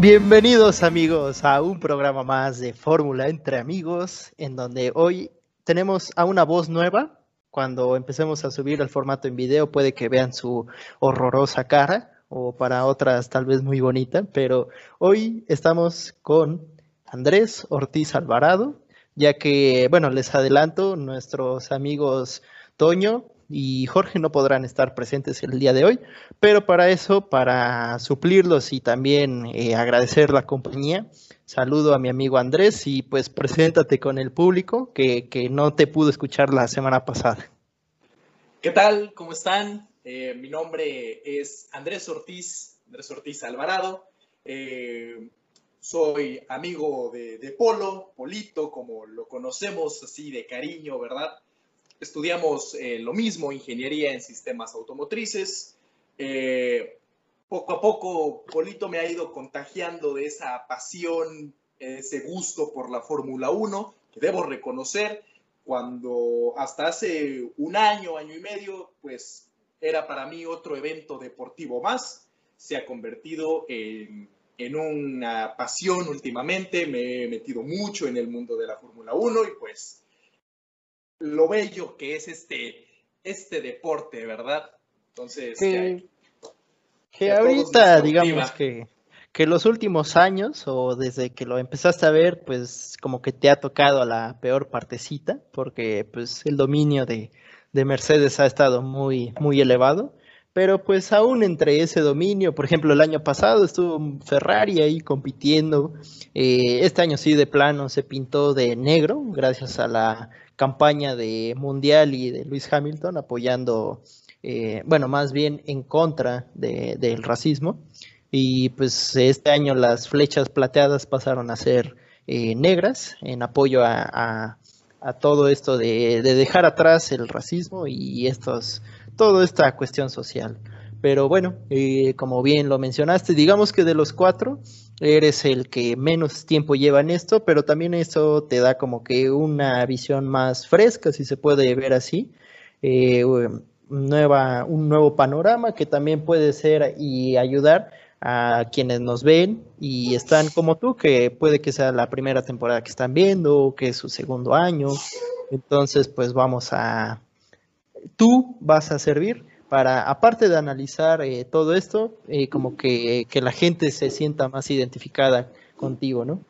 Bienvenidos amigos a un programa más de Fórmula entre amigos, en donde hoy tenemos a una voz nueva. Cuando empecemos a subir el formato en video puede que vean su horrorosa cara o para otras tal vez muy bonita, pero hoy estamos con Andrés Ortiz Alvarado, ya que, bueno, les adelanto, nuestros amigos Toño y Jorge no podrán estar presentes el día de hoy, pero para eso, para suplirlos y también eh, agradecer la compañía, saludo a mi amigo Andrés y pues preséntate con el público que, que no te pudo escuchar la semana pasada. ¿Qué tal? ¿Cómo están? Eh, mi nombre es Andrés Ortiz, Andrés Ortiz Alvarado. Eh, soy amigo de, de, Polo, Polito, como lo conocemos así de cariño, ¿verdad? Estudiamos eh, lo mismo, ingeniería en sistemas automotrices. Eh, poco a poco, Polito me ha ido contagiando de esa pasión, ese gusto por la Fórmula 1, que debo reconocer, cuando hasta hace un año, año y medio, pues era para mí otro evento deportivo más, se ha convertido en, en una pasión últimamente, me he metido mucho en el mundo de la Fórmula 1 y pues lo bello que es este, este deporte, ¿verdad? Entonces, que, que ahorita digamos que, que los últimos años o desde que lo empezaste a ver, pues como que te ha tocado a la peor partecita, porque pues el dominio de, de Mercedes ha estado muy, muy elevado. Pero pues aún entre ese dominio, por ejemplo, el año pasado estuvo Ferrari ahí compitiendo. Eh, este año sí de plano se pintó de negro gracias a la campaña de Mundial y de Luis Hamilton apoyando, eh, bueno, más bien en contra de, del racismo. Y pues este año las flechas plateadas pasaron a ser eh, negras en apoyo a, todo esto de, de, dejar atrás el racismo y estos, toda esta cuestión social. Pero bueno, eh, como bien lo mencionaste, digamos que de los cuatro, eres el que menos tiempo lleva en esto, pero también eso te da como que una visión más fresca, si se puede ver así, eh, nueva, un nuevo panorama que también puede ser y ayudar a quienes nos ven y están como tú, que puede que sea la primera temporada que están viendo, o que es su segundo año. Entonces, pues vamos a... Tú vas a servir para, aparte de analizar eh, todo esto, eh, como que, que, la gente se sienta más identificada contigo, ¿no?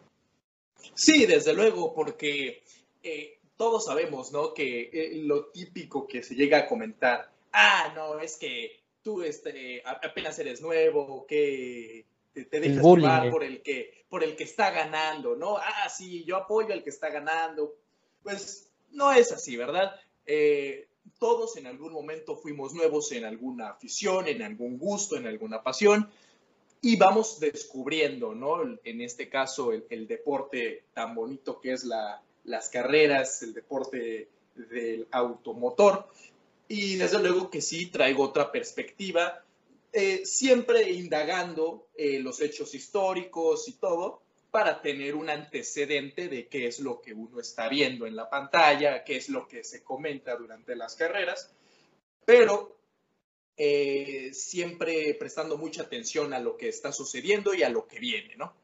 Sí, desde luego, porque eh, todos sabemos, ¿no? Que eh, lo típico que se llega a comentar, ah, no, es que tú este, apenas eres nuevo, que te, te dejas llevar por el, que, por el que está ganando, ¿no? Ah, sí, yo apoyo al que está ganando. Pues no es así, ¿verdad? Eh, todos en algún momento fuimos nuevos en alguna afición, en algún gusto, en alguna pasión, y vamos descubriendo, ¿no? En este caso, el, deporte tan bonito que es la, las carreras, el deporte del automotor. Y desde luego que sí, traigo otra perspectiva, eh, siempre indagando eh, los hechos históricos y todo, para tener un antecedente de qué es lo que uno está viendo en la pantalla, qué es lo que se comenta durante las carreras, pero eh, siempre prestando mucha atención a lo que está sucediendo y a lo que viene, ¿no?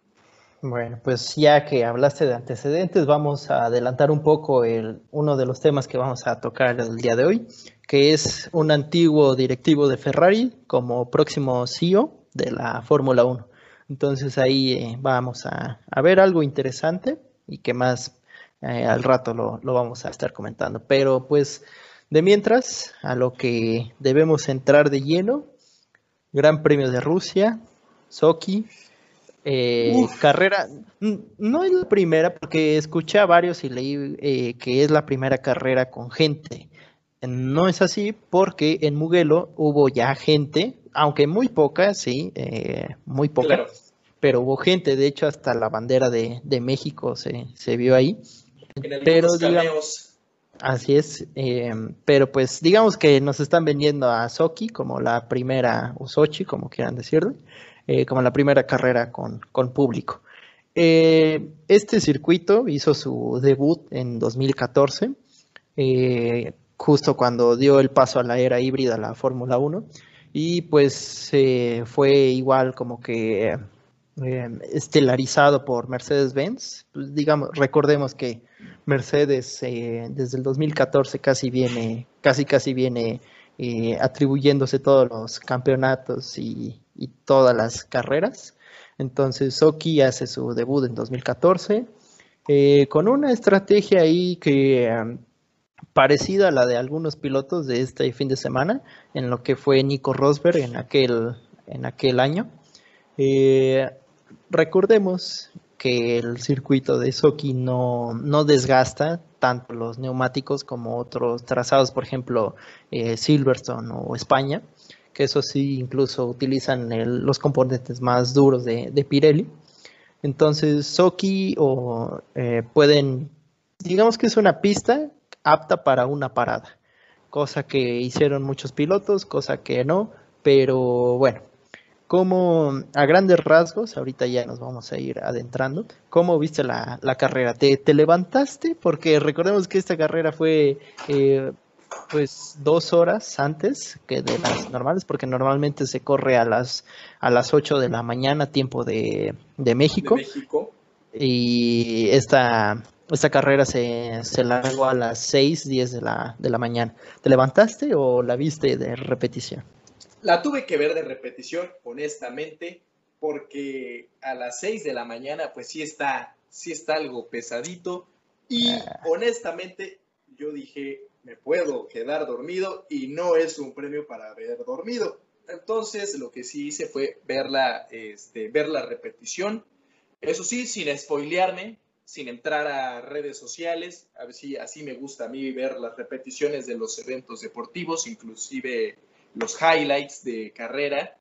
Bueno, pues ya que hablaste de antecedentes, vamos a adelantar un poco uno de los temas que vamos a tocar el día de hoy, que es un antiguo directivo de Ferrari como próximo CEO de la Fórmula 1. Entonces ahí eh, vamos a, a, ver algo interesante y que más eh, al rato lo, lo, vamos a estar comentando. Pero pues de mientras, a lo que debemos entrar de lleno, Gran Premio de Rusia, Sochi, eh, carrera, no es la primera porque escuché a varios y leí que es la primera carrera con gente. No es así porque en Mugello hubo ya gente, aunque muy poca, sí, eh, muy poca, claro. pero hubo gente, de hecho hasta la bandera de, de México se, se, vio ahí. pero digamos, así es, eh, pero pues digamos que nos están vendiendo a Soki como la primera, o Sochi, como quieran decirlo, eh, como la primera carrera con, con público. Este circuito hizo su debut en 2014, eh, justo cuando dio el paso a la era híbrida, la Fórmula 1, y pues fue igual como que em, estelarizado por Mercedes-Benz. Pues, digamos, recordemos que Mercedes eh, desde el 2014 casi viene, casi casi viene eh, atribuyéndose todos los campeonatos y, todas las carreras. Entonces Soki hace su debut en 2014 eh, con una estrategia ahí que em, parecida a la de algunos pilotos de este fin de semana, en lo que fue Nico Rosberg en aquel, en aquel año. Eh, recordemos que el circuito de Soki no, no, desgasta tanto los neumáticos como otros trazados, por ejemplo, eh, Silverstone o España, que eso sí incluso utilizan los componentes más duros de, Pirelli. Entonces, Soki o, eh, pueden, digamos que es una pista apta para una parada, cosa que hicieron muchos pilotos, cosa que no, pero bueno, como a grandes rasgos, ahorita ya nos vamos a ir adentrando, ¿cómo viste la, carrera? ¿Te, levantaste? Porque recordemos que esta carrera fue eh, pues dos horas antes que de las normales, porque normalmente se corre a las, a las 8 de la mañana, tiempo de, de México. De México. Y esta, esta carrera se, se largó a las 6, 10 de la, de la mañana. ¿Te levantaste o la viste de repetición? La tuve que ver de repetición, honestamente, porque a las 6 de la mañana, pues sí está, sí está algo pesadito. Y ah. honestamente, yo dije, me puedo quedar dormido y no es un premio para haber dormido. Entonces, lo que sí hice fue verla, este, ver la repetición. Eso sí, sin spoilearme, sin entrar a redes sociales. A ver si así me gusta a mí ver las repeticiones de los eventos deportivos, inclusive los highlights de carrera.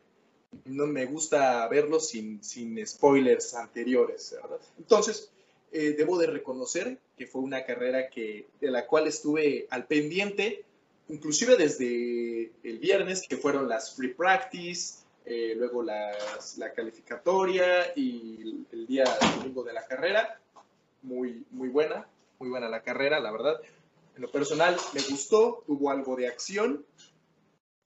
No me gusta verlos sin, sin spoilers anteriores. Entonces, eh, debo de reconocer que fue una carrera que, de la cual estuve al pendiente, inclusive desde el viernes, que fueron las free practice, eh, luego las, la calificatoria y el, el día domingo de la carrera muy, muy buena, muy buena la carrera, la verdad. En lo personal me gustó, tuvo algo de acción,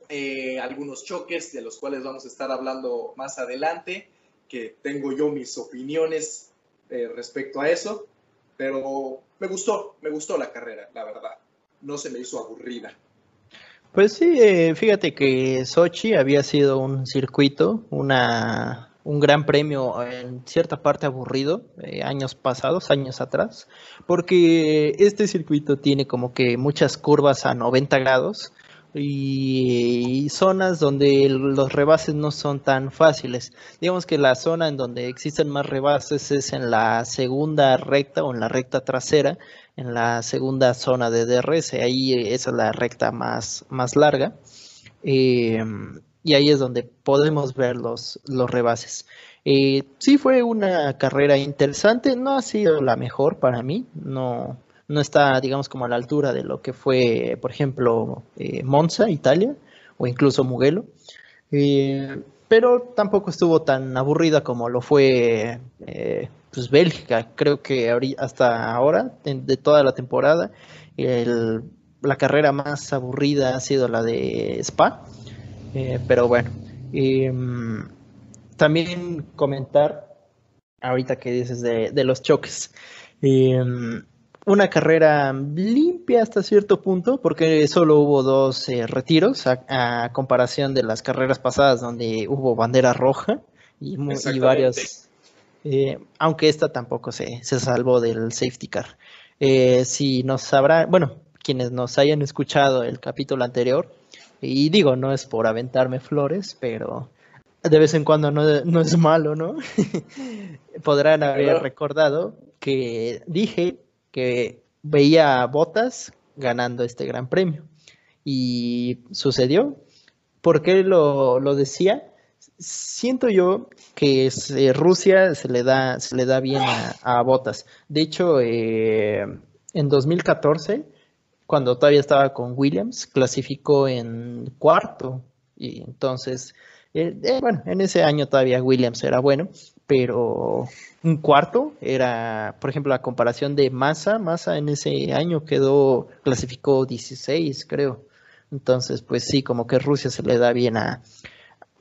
eh, algunos choques de los cuales vamos a estar hablando más adelante, que tengo yo mis opiniones eh, respecto a eso, pero me gustó, me gustó la carrera, la verdad. No se me hizo aburrida. Pues sí, eh, fíjate que Sochi había sido un circuito, una, un gran premio en cierta parte aburrido eh, años pasados, años atrás, porque este circuito tiene como que muchas curvas a 90 grados y, zonas donde los rebases no son tan fáciles. Digamos que la zona en donde existen más rebases es en la segunda recta o en la recta trasera, en la segunda zona de DRS, ahí esa es la recta más, más larga. Eh, y ahí es donde podemos ver los, los rebases. Eh, sí fue una carrera interesante, no ha sido la mejor para mí, no, no está, digamos, como a la altura de lo que fue, por ejemplo, eh, Monza, Italia, o incluso Mugello, eh, pero tampoco estuvo tan aburrida como lo fue pues Bélgica. Creo que hasta ahora, de, toda la temporada, la carrera más aburrida ha sido la de Spa eh, pero bueno, em, también comentar, ahorita que dices de, los choques, em, una carrera limpia hasta cierto punto, porque solo hubo dos eh, retiros a, comparación de las carreras pasadas donde hubo bandera roja y, y varios, eh, aunque esta tampoco se, se, salvó del safety car. si nos sabrá, bueno, quienes nos hayan escuchado el capítulo anterior, y digo, no es por aventarme flores, pero de vez en cuando no, es malo, ¿no? Podrán haber recordado que dije que veía a Botas ganando este gran premio. Y sucedió. ¿Por qué lo, decía? Siento yo que Rusia se le da, se le da bien a, Botas. De hecho, eh, en 2014 cuando todavía estaba con Williams, clasificó en cuarto. Y entonces, eh, eh, bueno, en ese año todavía Williams era bueno, pero un cuarto era, por ejemplo, la comparación de Massa. Massa en ese año quedó, clasificó 16, creo. Entonces, pues sí, como que Rusia se le da bien a,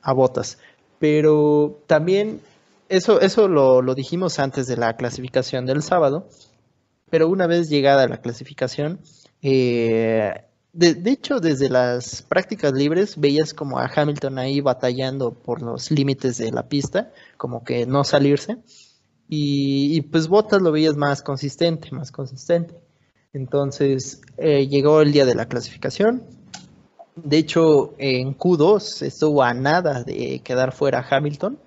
a Botas. Pero también eso, eso lo, lo, dijimos antes de la clasificación del sábado, pero una vez llegada la clasificación, eh, de, hecho, desde las prácticas libres veías como a Hamilton ahí batallando por los límites de la pista, como que no salirse. Y, pues Bottas lo veías más consistente, más consistente. Entonces eh, llegó el día de la clasificación. De hecho, en Q2 estuvo a nada de quedar fuera Hamilton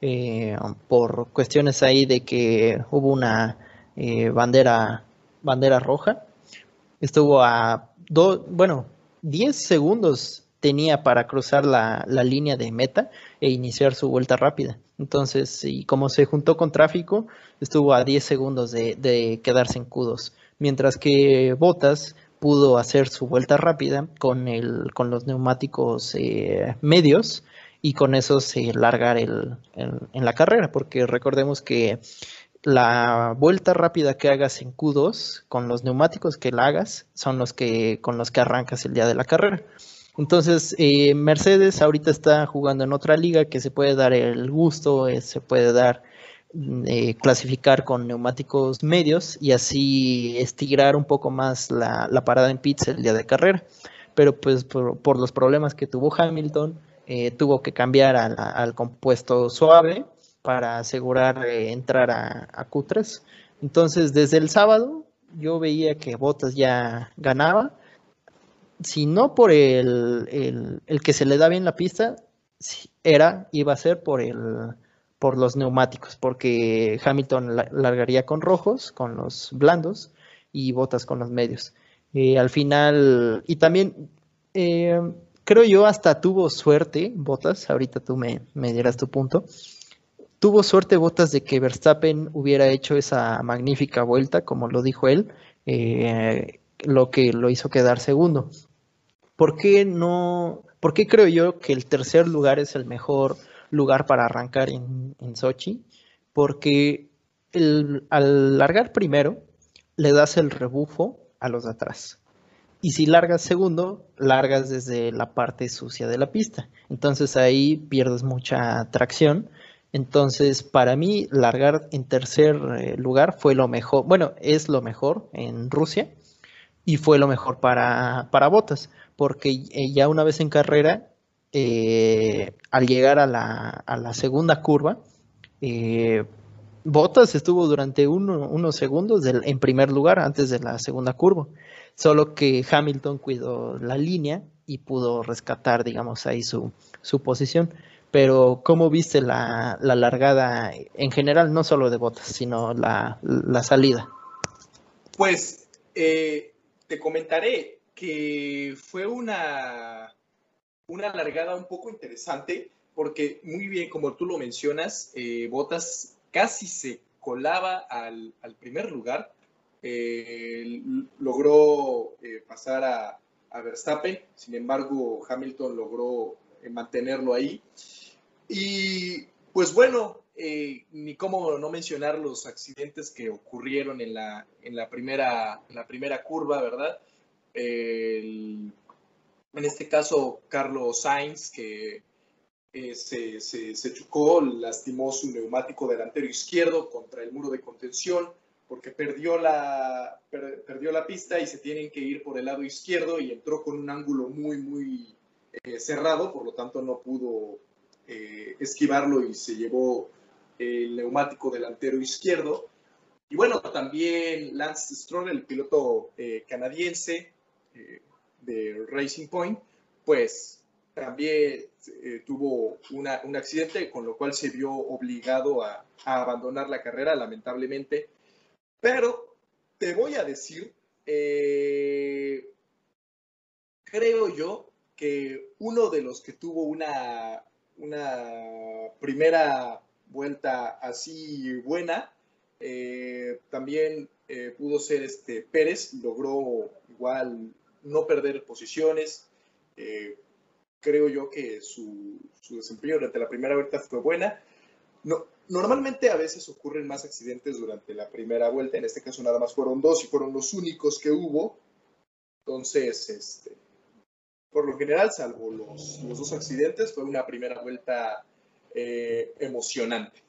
eh, por cuestiones ahí de que hubo una bandera, bandera roja. Estuvo a bueno, 10 segundos tenía para cruzar la, línea de meta e iniciar su vuelta rápida. Entonces, y como se juntó con tráfico, estuvo a 10 segundos de, quedarse en Q2. Mientras que Bottas pudo hacer su vuelta rápida con, el, con los neumáticos eh, medios y con eso se largar el, en la carrera, porque recordemos que la vuelta rápida que hagas en Q2 con los neumáticos que la hagas son los que con los que arrancas el día de la carrera. Entonces, eh, Mercedes ahorita está jugando en otra liga que se puede dar el gusto, eh, se puede dar mm, eh, clasificar con neumáticos medios y así estirar un poco más la, parada en pits el día de carrera. Pero pues por, los problemas que tuvo Hamilton, tuvo que cambiar al compuesto suave para asegurar eh, entrar a, Q3. Entonces, desde el sábado yo veía que Bottas ya ganaba. Si no por el, el, que se le da bien la pista, era, iba a ser por el por los neumáticos, porque Hamilton largaría con rojos, con los blandos, y Bottas con los medios. Eh, al final, y también eh, creo yo hasta tuvo suerte, Bottas, ahorita tú me, me dirás tu punto, Tuvo suerte Botas de que Verstappen hubiera hecho esa magnífica vuelta, como lo dijo él, eh, lo que lo hizo quedar segundo. ¿Por qué no? ¿Por qué creo yo que el tercer lugar es el mejor lugar para arrancar en, Sochi? Porque al largar primero, le das el rebufo a los de atrás. Y si largas segundo, largas desde la parte sucia de la pista. Entonces ahí pierdes mucha tracción entonces, para mí, largar en tercer eh, lugar fue lo mejor, bueno, es lo mejor en Rusia y fue lo mejor para, para Botas, porque eh, ya una vez en carrera, eh, al llegar a la, segunda curva, eh, Botas estuvo durante unos segundos en primer lugar antes de la segunda curva, solo que Hamilton cuidó la línea y pudo rescatar, digamos, ahí su, su posición pero ¿cómo viste la, largada en general, no solo de botas, sino la, salida? Pues eh, te comentaré que fue una, una largada un poco interesante, porque muy bien, como tú lo mencionas, eh, Botas casi se colaba al, primer lugar, eh, logró pasar a, a Verstappen, sin embargo Hamilton logró mantenerlo ahí. Y pues bueno, eh, ni cómo no mencionar los accidentes que ocurrieron en la, en la, primera, la primera curva, ¿verdad? en este caso, Carlos Sainz, que se, se, chocó, lastimó su neumático delantero izquierdo contra el muro de contención porque perdió la, perdió la pista y se tienen que ir por el lado izquierdo y entró con un ángulo muy, muy eh, cerrado, por lo tanto no pudo eh, esquivarlo y se llevó el neumático delantero izquierdo. Y bueno, también Lance Stroll, el piloto eh, canadiense eh, de Racing Point, pues también tuvo un accidente, con lo cual se vio obligado a, abandonar la carrera, lamentablemente. Pero te voy a decir, creo yo que uno de los que tuvo una una primera vuelta así buena. Eh, también eh, pudo ser este Pérez, logró igual no perder posiciones. Eh, creo yo que su, desempeño durante la primera vuelta fue buena. No, normalmente a veces ocurren más accidentes durante la primera vuelta, en este caso nada más fueron dos y fueron los únicos que hubo. Entonces, este, por lo general, salvo los, dos accidentes, fue una primera vuelta eh, emocionante.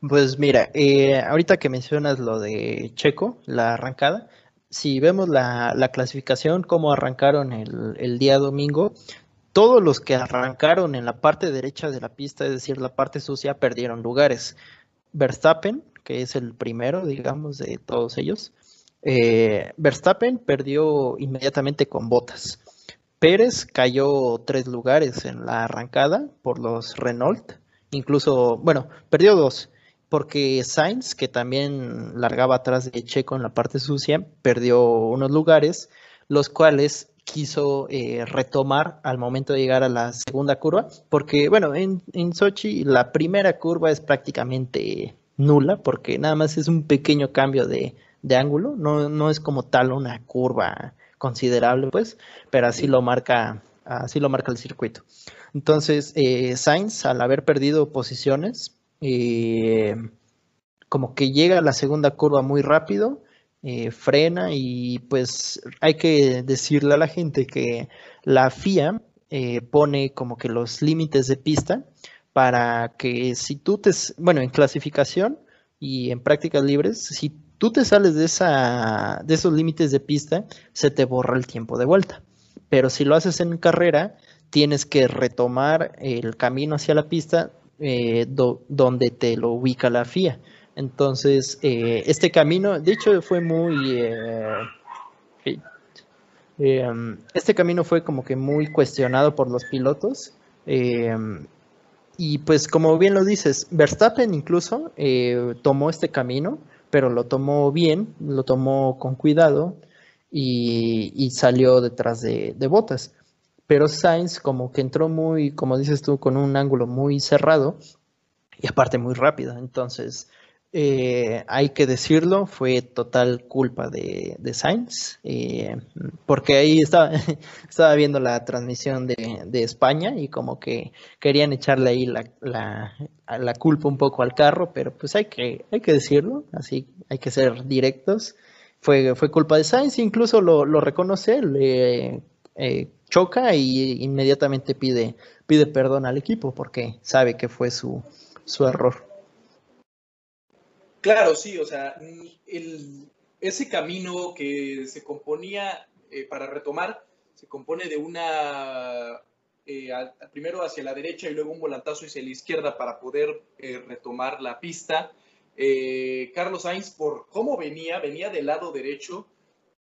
Pues mira, eh, ahorita que mencionas lo de Checo, la arrancada, si vemos la, clasificación, cómo arrancaron el, día domingo, todos los que arrancaron en la parte derecha de la pista, es decir, la parte sucia, perdieron lugares. Verstappen, que es el primero, digamos, de todos ellos, eh, Verstappen perdió inmediatamente con botas. Pérez cayó tres lugares en la arrancada por los Renault. Incluso, bueno, perdió dos, porque Sainz, que también largaba atrás de Checo en la parte sucia, perdió unos lugares, los cuales quiso eh, retomar al momento de llegar a la segunda curva, porque bueno, en, en Sochi la primera curva es prácticamente nula, porque nada más es un pequeño cambio de, de ángulo, no, no es como tal una curva considerable, pues, pero así lo marca, así lo marca el circuito. Entonces, eh, Sainz, al haber perdido posiciones, eh, como que llega a la segunda curva muy rápido, eh, frena y pues hay que decirle a la gente que la FIA pone como que los límites de pista para que si tú te, bueno, en clasificación y en prácticas libres, si tú te sales de, esa, de esos límites de pista, se te borra el tiempo de vuelta. Pero si lo haces en carrera, tienes que retomar el camino hacia la pista eh, donde te lo ubica la FIA. Entonces, eh, este camino, de hecho, fue muy... Eh, este camino fue como que muy cuestionado por los pilotos. y pues como bien lo dices, Verstappen incluso tomó este camino pero lo tomó bien, lo tomó con cuidado y, salió detrás de, botas. Pero Sainz como que entró muy, como dices tú, con un ángulo muy cerrado y aparte muy rápido. Entonces, eh, hay que decirlo, fue total culpa de, Sainz, eh, porque ahí estaba, viendo la transmisión de, España y como que querían echarle ahí la, culpa un poco al carro, pero pues hay que, hay que decirlo, así hay que ser directos. Fue, fue culpa de Sainz, incluso lo, lo reconoce, le eh, choca y inmediatamente pide, pide perdón al equipo porque sabe que fue su, su error. Claro, sí, o sea, el, ese camino que se componía eh, para retomar, se compone de una, eh, primero hacia la derecha y luego un volantazo hacia la izquierda para poder eh, retomar la pista. Carlos Sainz, por cómo venía, venía del lado derecho,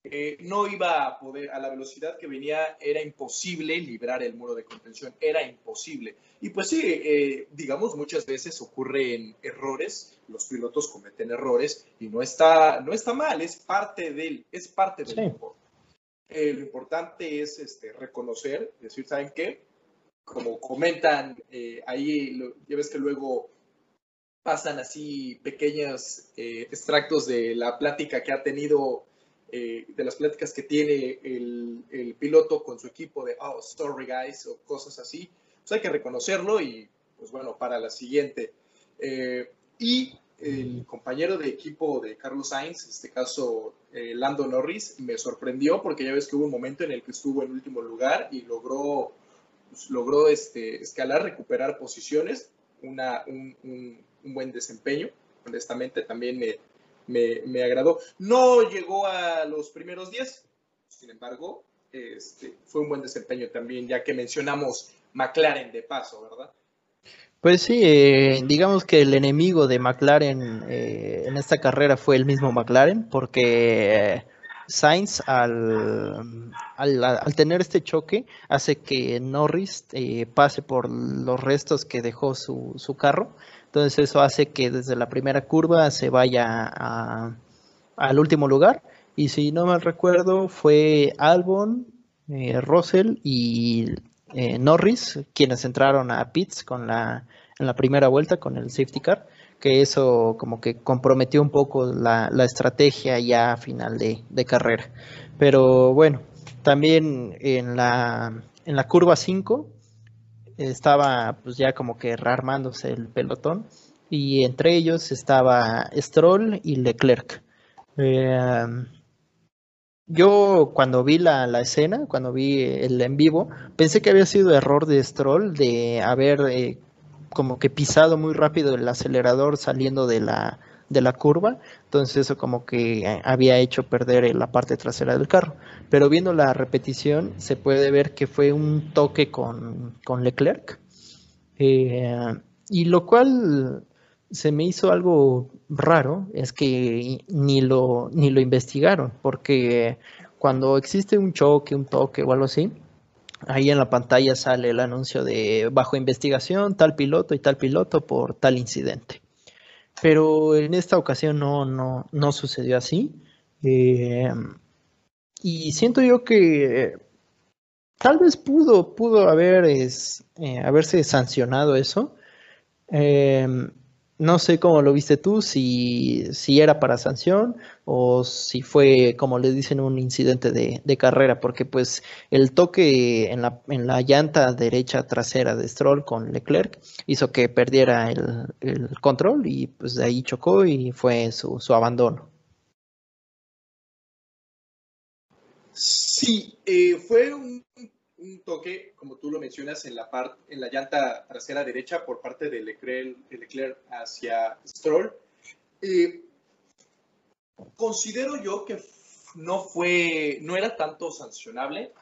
eh, no iba a poder, a la velocidad que venía, era imposible librar el muro de contención, era imposible. Y pues sí, eh, digamos, muchas veces ocurren errores, los pilotos cometen errores y no está, no está mal, es parte del, es parte del eh, lo importante es este, reconocer, decir, ¿saben qué? Como comentan ahí, ya ves que luego pasan así pequeños extractos de la plática que ha tenido eh, de las pláticas que tiene el, piloto con su equipo de, oh, sorry guys, o cosas así, pues hay que reconocerlo y, pues bueno, para la siguiente. Eh, y el compañero de equipo de Carlos Sainz, en este caso eh, Lando Norris, me sorprendió porque ya ves que hubo un momento en el que estuvo en último lugar y logró, pues, logró este, escalar, recuperar posiciones, una, un, un, un buen desempeño. Honestamente, también me, me, agradó. No llegó a los primeros 10, sin embargo, este, fue un buen desempeño también, ya que mencionamos McLaren de paso, ¿verdad? Pues sí, eh, digamos que el enemigo de McLaren eh, en esta carrera fue el mismo McLaren, porque eh, Sainz al, al, tener este choque hace que Norris pase por los restos que dejó su, su carro entonces eso hace que desde la primera curva se vaya al último lugar. Y si no mal recuerdo, fue Albon, eh, Russell y eh, Norris quienes entraron a pits con la, en la primera vuelta con el safety car, que eso como que comprometió un poco la, estrategia ya final de, de, carrera. Pero bueno, también en la, en la curva 5 estaba pues ya como que rearmándose el pelotón y entre ellos estaba Stroll y Leclerc. Eh, yo cuando vi la, escena, cuando vi el en vivo, pensé que había sido error de Stroll de haber eh, como que pisado muy rápido el acelerador saliendo de la, de la curva, entonces eso como que eh, había hecho perder la parte trasera del carro. Pero viendo la repetición se puede ver que fue un toque con, con Leclerc, eh, y lo cual se me hizo algo raro, es que ni lo, ni lo investigaron, porque cuando existe un choque, un toque o algo así, ahí en la pantalla sale el anuncio de bajo investigación, tal piloto y tal piloto por tal incidente. Pero en esta ocasión no, no, no sucedió así. Eh, y siento yo que tal vez pudo, pudo haber es, eh, haberse sancionado eso. Eh, no sé cómo lo viste tú, si, si era para sanción o si fue, como le dicen, un incidente de, carrera, porque pues el toque en la, en la, llanta derecha trasera de Stroll con Leclerc hizo que perdiera el, control y pues de ahí chocó y fue su, su abandono. Sí, eh, fue un un toque, como tú lo mencionas, en la, parte en la llanta trasera derecha por parte de Leclerc, Leclerc hacia Stroll. considero yo que no fue, no era tanto sancionable.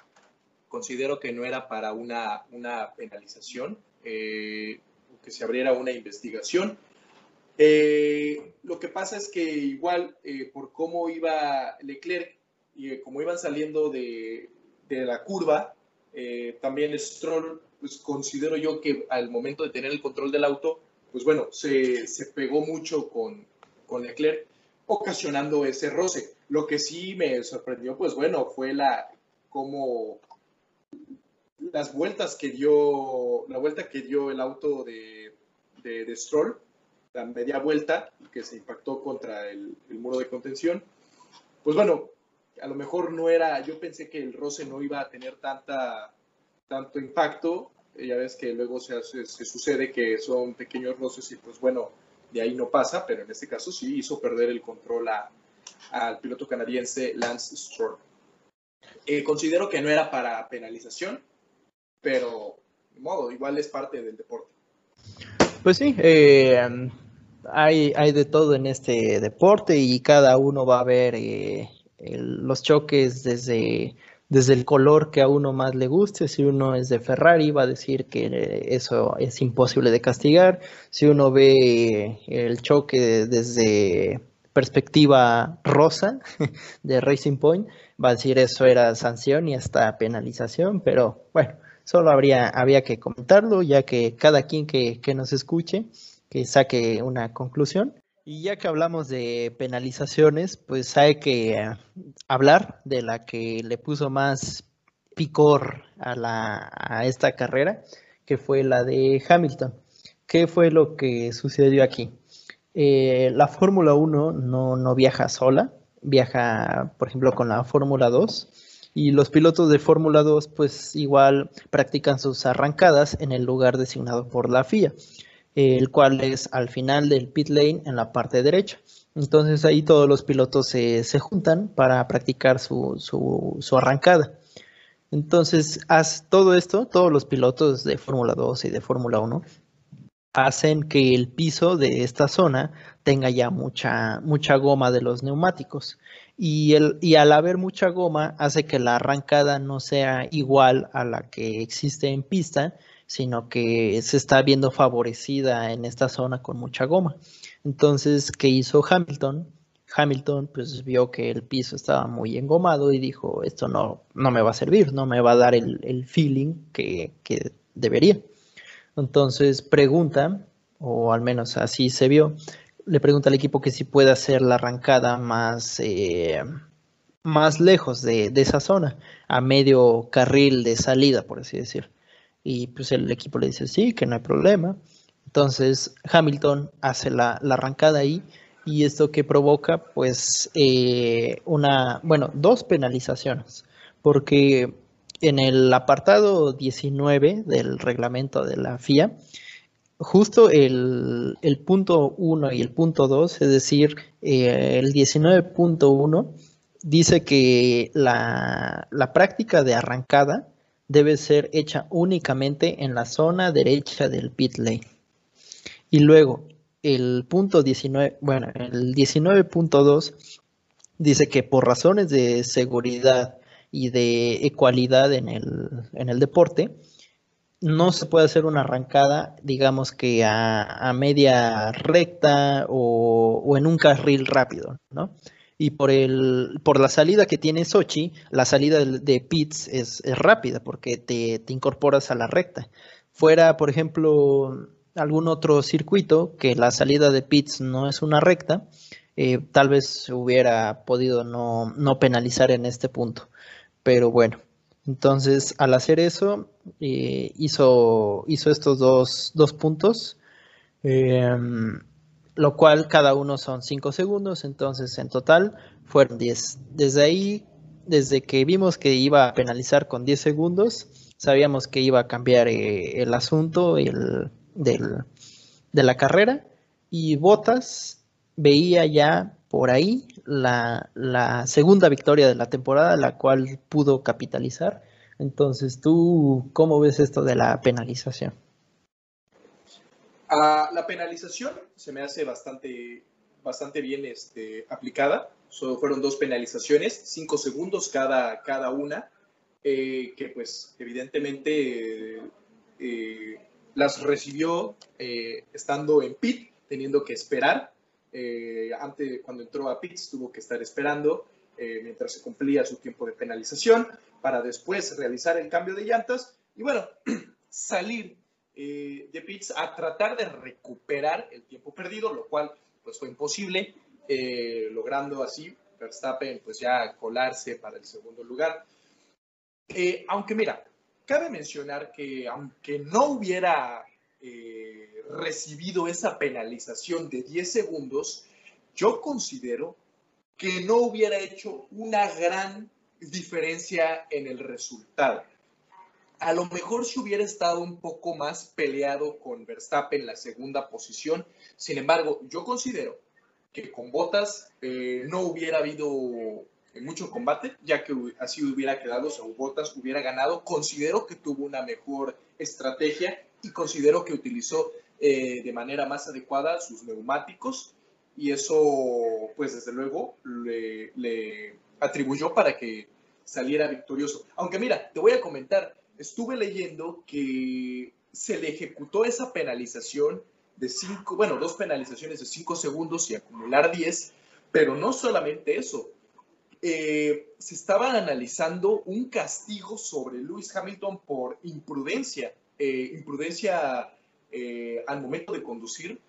Considero que no era para una, una penalización, eh, que se abriera una investigación. Eh, lo que pasa es que igual eh, por cómo iba Leclerc y como iban saliendo de, de la curva, eh, también Stroll, pues considero yo que al momento de tener el control del auto, pues bueno, se, se pegó mucho con, con Leclerc, ocasionando ese roce. Lo que sí me sorprendió, pues bueno, fue la como las vueltas que dio, la vuelta que dio el auto de, de, Stroll, la media vuelta que se impactó contra el, el, muro de contención. Pues bueno, a lo mejor no era, yo pensé que el roce no iba a tener tanta, tanto impacto, ya ves que luego se, sucede que son pequeños roces y pues bueno, de ahí no pasa, pero en este caso sí hizo perder el control al piloto canadiense Lance Stroll. Eh, considero que no era para penalización, pero de modo, igual es parte del deporte. Pues sí, eh, hay, hay de todo en este deporte y cada uno va a ver eh, los choques desde, desde el color que a uno más le guste. Si uno es de Ferrari, va a decir que eso es imposible de castigar. Si uno ve el choque desde perspectiva rosa de Racing Point, va a decir eso era sanción y hasta penalización, pero bueno, solo habría, había que comentarlo, ya que cada quien que, que nos escuche, que saque una conclusión. Y ya que hablamos de penalizaciones, pues hay que eh, hablar de la que le puso más picor a, la, esta carrera, que fue la de Hamilton. ¿Qué fue lo que sucedió aquí? Eh, la Fórmula 1 no, no viaja sola, viaja, por ejemplo, con la Fórmula 2 y los pilotos de Fórmula 2 pues igual practican sus arrancadas en el lugar designado por la FIA el cual es al final del pit lane en la parte derecha. Entonces ahí todos los pilotos se, juntan para practicar su, su, arrancada. Entonces, haz todo esto, todos los pilotos de Fórmula 2 y de Fórmula 1 hacen que el piso de esta zona tenga ya mucha, mucha goma de los neumáticos. Y, el, y al haber mucha goma hace que la arrancada no sea igual a la que existe en pista, sino que se está viendo favorecida en esta zona con mucha goma. Entonces, ¿qué hizo Hamilton? Hamilton pues vio que el piso estaba muy engomado y dijo, esto no, no me va a servir, no me va a dar el, feeling que, debería. Entonces pregunta, o al menos así se vio, le pregunta al equipo que si puede hacer la arrancada más, eh, más lejos de, de, esa zona, a medio carril de salida, por así decir. Y pues el equipo le dice sí, que no hay problema. Entonces Hamilton hace la, arrancada ahí y esto que provoca pues eh, una, bueno, dos penalizaciones. Porque en el apartado 19 del reglamento de la FIA, justo el, punto 1 y el punto 2, es decir, eh, el 19.1, dice que la, la práctica de arrancada debe ser hecha únicamente en la zona derecha del pit lane. Y luego el punto 19, bueno, el 19.2 dice que por razones de seguridad y de ecualidad en el, en el deporte, no se puede hacer una arrancada, digamos que a, media recta o, en un carril rápido, ¿no? Y por, el, por la salida que tiene Sochi, la salida de, pits es, rápida porque te, te, incorporas a la recta. Fuera, por ejemplo, algún otro circuito que la salida de pits no es una recta, eh, tal vez hubiera podido no, no penalizar en este punto. Pero bueno, entonces, al hacer eso, eh, hizo, hizo estos dos, puntos, em, lo cual cada uno son 5 segundos, entonces en total fueron 10. Desde ahí, desde que vimos que iba a penalizar con 10 segundos, sabíamos que iba a cambiar eh, el asunto el, del, de la carrera y Botas veía ya por ahí la, segunda victoria de la temporada, la cual pudo capitalizar. Entonces, ¿tú cómo ves esto de la penalización? Ah, la penalización se me hace bastante, bastante bien este, aplicada. Solo fueron dos penalizaciones, cinco segundos cada, cada una, eh, que pues evidentemente eh, las recibió eh, estando en pit, teniendo que esperar antes, cuando entró a pits, tuvo que estar esperando mientras se cumplía su tiempo de penalización para después realizar el cambio de llantas y bueno, salir eh, de pits a tratar de recuperar el tiempo perdido, lo cual pues fue imposible, logrando así Verstappen pues ya colarse para el segundo lugar. aunque mira, cabe mencionar que aunque no hubiera recibido esa penalización de 10 segundos, yo considero que no hubiera hecho una gran diferencia en el resultado. A lo mejor si hubiera estado un poco más peleado con Verstappen en la segunda posición, sin embargo, yo considero que con Botas eh, no hubiera habido mucho combate, ya que así hubiera quedado, o Botas hubiera ganado. Considero que tuvo una mejor estrategia y considero que utilizó eh, de manera más adecuada sus neumáticos y eso, pues desde luego, le, atribuyó para que saliera victorioso. Aunque mira, te voy a comentar, estuve leyendo que se le ejecutó esa penalización de cinco, bueno, dos penalizaciones de cinco segundos y acumular 10, pero no solamente eso. Eh, se estaba analizando un castigo sobre Lewis Hamilton por imprudencia, eh, imprudencia eh, al momento de conducir,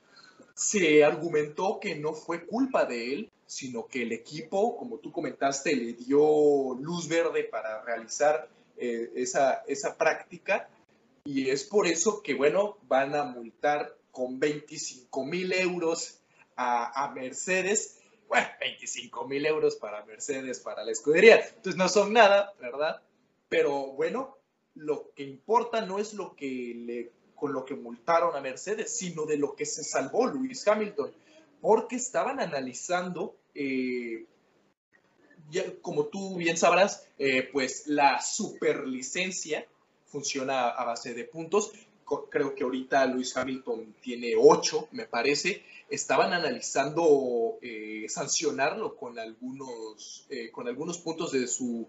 se argumentó que no fue culpa de él, sino que el equipo, como tú comentaste, le dio luz verde para realizar eh, esa, esa práctica y es por eso que, bueno, van a multar con 25 mil euros a, Mercedes. Bueno, 25 mil euros para Mercedes, para la escudería. Entonces no son nada, ¿verdad? Pero bueno, lo que importa no es lo que le con lo que multaron a Mercedes, sino de lo que se salvó Luis Hamilton, porque estaban analizando, eh, como tú bien sabrás, eh, pues la superlicencia funciona a base de puntos. Creo que ahorita Luis Hamilton tiene ocho, me parece. Estaban analizando eh, sancionarlo con algunos, con algunos puntos de su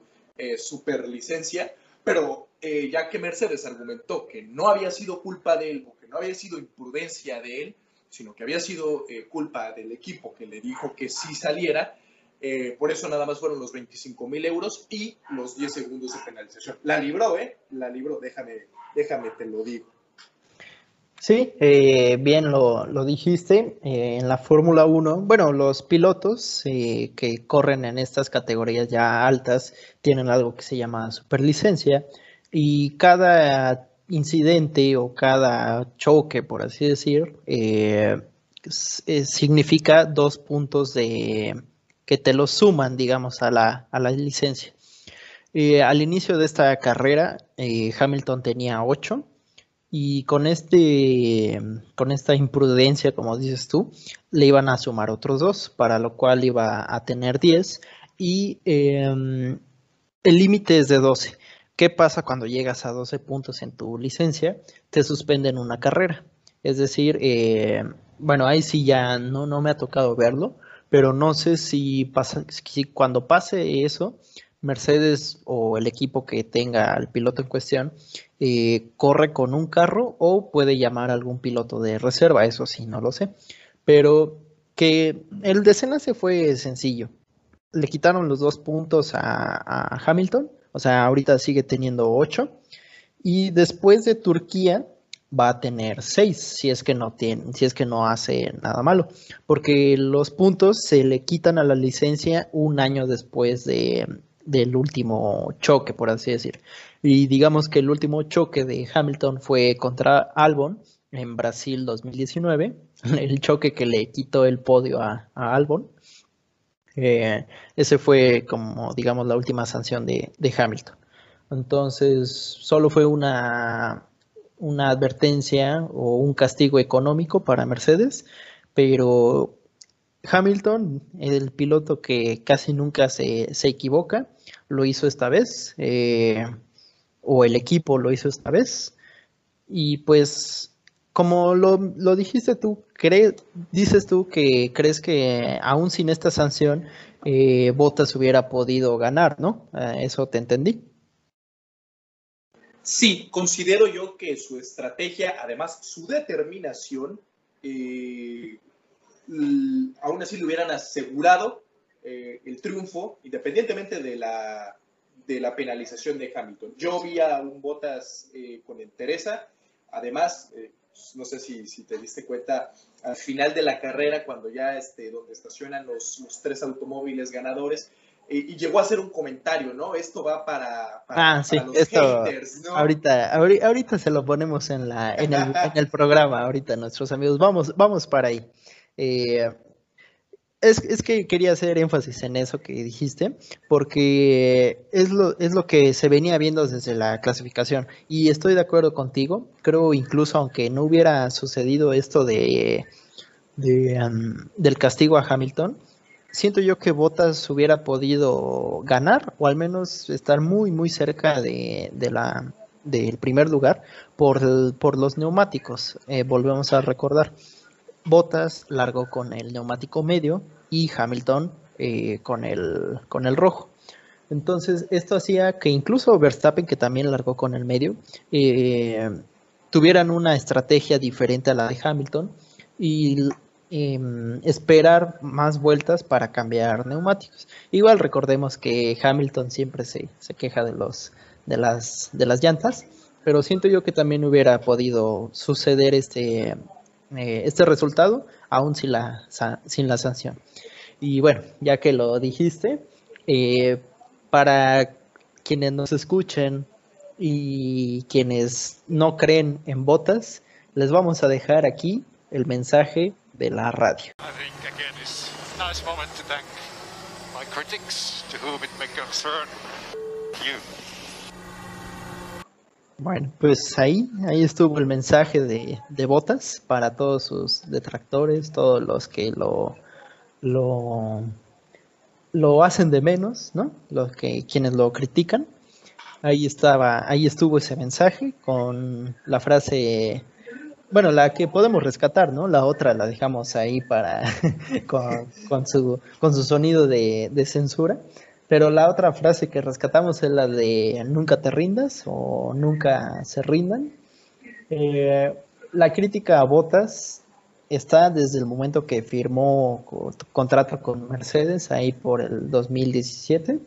superlicencia pero eh, ya que Mercedes argumentó que no había sido culpa de él o que no había sido imprudencia de él, sino que había sido eh, culpa del equipo que le dijo que sí saliera, eh, por eso nada más fueron los 25 mil euros y los 10 segundos de penalización. La libró, ¿eh? La libró, déjame, déjame, te lo digo. Sí, eh, bien lo, dijiste. Eh, en la Fórmula 1, bueno, los pilotos que corren en estas categorías ya altas tienen algo que se llama superlicencia y cada incidente o cada choque, por así decir, significa dos puntos de que te los suman, digamos, a la, a la licencia. al inicio de esta carrera, Hamilton tenía ocho y con este con esta imprudencia, como dices tú, le iban a sumar otros dos, para lo cual iba a tener 10 y em, el límite es de 12. ¿Qué pasa cuando llegas a 12 puntos en tu licencia? Te suspenden una carrera. Es decir, eh, bueno, ahí sí ya no, no me ha tocado verlo, pero no sé si, pasa, si cuando pase eso, Mercedes o el equipo que tenga al piloto en cuestión eh, corre con un carro o puede llamar a algún piloto de reserva, eso sí, no lo sé. Pero que el desenlace fue sencillo. Le quitaron los dos puntos a, Hamilton, o sea, ahorita sigue teniendo ocho. Y después de Turquía va a tener seis, si es que no tiene, si es que no hace nada malo, porque los puntos se le quitan a la licencia un año después de, del último choque, por así decir. Y digamos que el último choque de Hamilton fue contra Albon en Brasil 2019, el choque que le quitó el podio a, Albon. Eh, ese fue como, digamos, la última sanción de, Hamilton. Entonces, solo fue una, una advertencia o un castigo económico para Mercedes, pero Hamilton, el piloto que casi nunca se, equivoca, lo hizo esta vez, eh, o el equipo lo hizo esta vez, y pues como lo, dijiste tú, dices tú que crees que aún sin esta sanción, eh, Bottas hubiera podido ganar, ¿no? Eh, eso te entendí. Sí, considero yo que su estrategia, además su determinación, eh, aún así le hubieran asegurado eh, el triunfo, independientemente de la, de la penalización de Hamilton. Yo vi a un Bottas eh, con entereza, además, eh, no sé si, si, te diste cuenta, al final de la carrera, cuando ya este, donde estacionan los, los tres automóviles ganadores, y llegó a hacer un comentario, ¿no? Esto va para, ah, sí, los haters, ¿no? Ahorita, ahorita, se lo ponemos en, la, en, el, en el programa, ahorita nuestros amigos, vamos, vamos para ahí. Eh, es, que quería hacer énfasis en eso que dijiste, porque es lo, es lo que se venía viendo desde la clasificación. Y estoy de acuerdo contigo. Creo incluso aunque no hubiera sucedido esto de, del castigo a Hamilton, siento yo que Bottas hubiera podido ganar o al menos estar muy muy cerca de, la del primer lugar por, por los neumáticos. Eh, volvemos a recordar. Bottas largó con el neumático medio y Hamilton eh, con, el, con el rojo. Entonces, esto hacía que incluso Verstappen, que también largó con el medio, eh, tuvieran una estrategia diferente a la de Hamilton y em, esperar más vueltas para cambiar neumáticos. Igual recordemos que Hamilton siempre se, se queja de, los, de, las, de las llantas, pero siento yo que también hubiera podido suceder este, eh, este resultado, aún sin la, sin la sanción. Y bueno, ya que lo dijiste, eh, para quienes nos escuchen y quienes no creen en botas, les vamos a dejar aquí el mensaje de la radio. Bueno, pues ahí, ahí estuvo el mensaje de, de Botas para todos sus detractores, todos los que lo, lo, lo hacen de menos, ¿no? Los que quienes lo critican. Ahí estaba, ahí estuvo ese mensaje con la frase, bueno, la que podemos rescatar, ¿no? La otra la dejamos ahí para con, su, con su sonido de, de censura. Pero la otra frase que rescatamos es la de nunca te rindas o nunca se rindan. Eh, la crítica a Botas está desde el momento que firmó contrato con Mercedes, ahí por el 2017.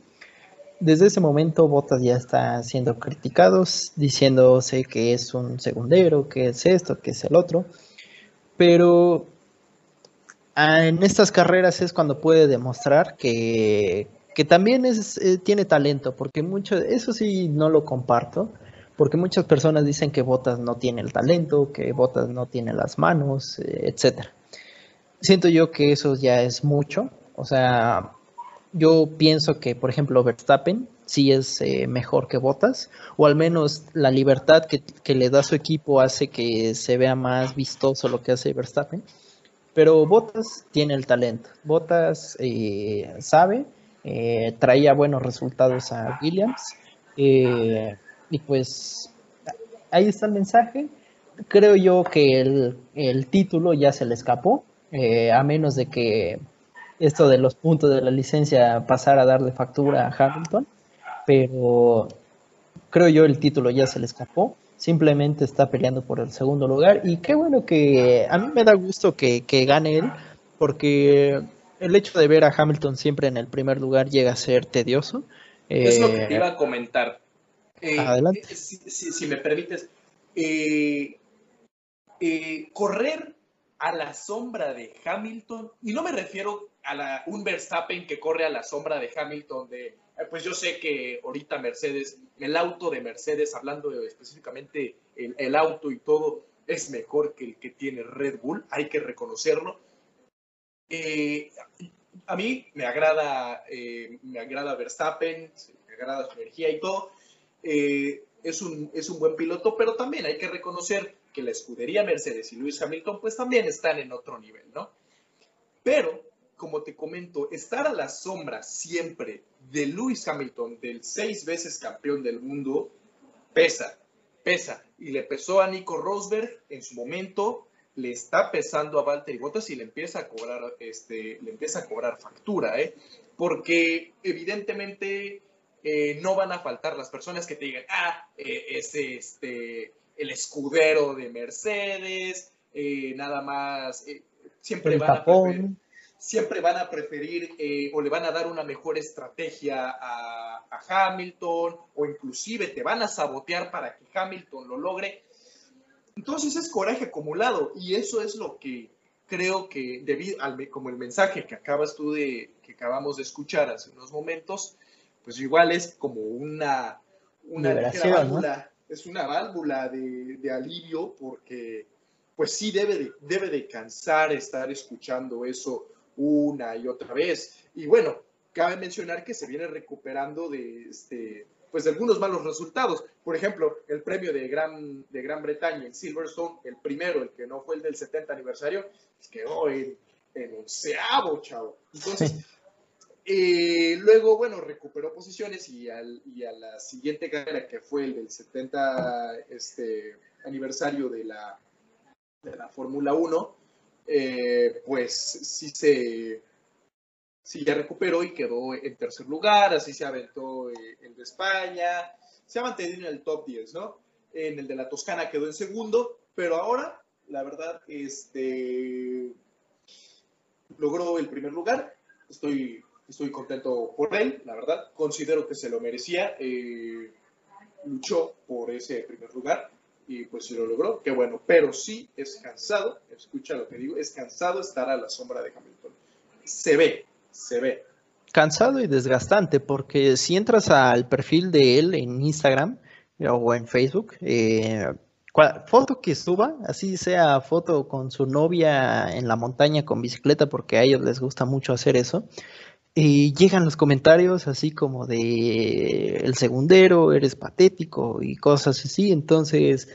Desde ese momento Botas ya está siendo criticados, diciéndose que es un segundero, que es esto, que es el otro. Pero ah, en estas carreras es cuando puede demostrar que, que también es, eh, tiene talento, porque mucho, eso sí no lo comparto, porque muchas personas dicen que Botas no tiene el talento, que Botas no tiene las manos, etc. Eh, etcétera. Siento yo que eso ya es mucho, o sea, yo pienso que, por ejemplo, Verstappen sí es eh, mejor que Botas, o al menos la libertad que, que, le da su equipo hace que se vea más vistoso lo que hace Verstappen. Pero Botas tiene el talento, Botas sabe eh, traía buenos resultados a Williams. Eh, y pues ahí está el mensaje. creo yo que el, título ya se le escapó, eh, a menos de que esto de los puntos de la licencia pasara a darle factura a Hamilton, pero creo yo el título ya se le escapó, simplemente está peleando por el segundo lugar y qué bueno que a mí me da gusto que, que gane él, porque el hecho de ver a Hamilton siempre en el primer lugar llega a ser tedioso. Es lo que te eh, iba a comentar. Eh, adelante. Eh, si, me permites, correr a la sombra de Hamilton, y no me refiero a un Verstappen que corre a la sombra de Hamilton, de, pues yo sé que ahorita Mercedes, el auto de Mercedes, hablando específicamente el, el auto y todo, es mejor que el que tiene Red Bull, hay que reconocerlo eh, a mí me agrada, eh, me agrada Verstappen, me agrada su energía y todo. Eh, es, un, es un buen piloto, pero también hay que reconocer que la escudería Mercedes y Lewis Hamilton pues también están en otro nivel, ¿no? Pero, como te comento, estar a la sombra siempre de Lewis Hamilton, del seis veces campeón del mundo, pesa, pesa. Y le pesó a Nico Rosberg en su momento, le está pesando a Valtteri Bottas y le empieza a cobrar, este, le empieza a cobrar factura, ¿eh? Porque evidentemente eh, no van a faltar las personas que te digan, ah, eh, es este, el escudero de Mercedes, eh, nada más, siempre van, a preferir, siempre van a preferir o le van a dar una mejor estrategia a, a Hamilton o inclusive te van a sabotear para que Hamilton lo logre. Entonces es coraje acumulado y eso es lo que creo que debido al como el mensaje que acabas tú de que acabamos de escuchar hace unos momentos, pues igual es como una una válvula, es una válvula de, de, alivio porque pues sí debe de, debe de cansar estar escuchando eso una y otra vez. Y bueno, cabe mencionar que se viene recuperando de este pues algunos malos resultados. Por ejemplo, el premio de Gran, de Gran Bretaña en Silverstone, el primero, el que no fue el del 70 aniversario, pues quedó en, en onceavo, chavo. Entonces, eh, luego, bueno, recuperó posiciones y, al, y, a la siguiente carrera, que fue el del 70 este, aniversario de la, de la Fórmula 1, eh, pues sí se sí ya recuperó y quedó en tercer lugar, así se aventó eh, el de España, se ha mantenido en el top 10, ¿no? En el de la Toscana quedó en segundo, pero ahora, la verdad, este, logró el primer lugar, estoy, estoy contento por él, la verdad, considero que se lo merecía, eh, luchó por ese primer lugar y pues se lo logró, qué bueno, pero sí es cansado, escucha lo que digo, es cansado estar a la sombra de Hamilton. Se ve, se ve. Cansado y desgastante, porque si entras al perfil de él en Instagram eh, o en Facebook, eh, foto que suba, así sea foto con su novia en la montaña con bicicleta, porque a ellos les gusta mucho hacer eso, y llegan los comentarios así como de el segundero, eres patético y cosas así, entonces,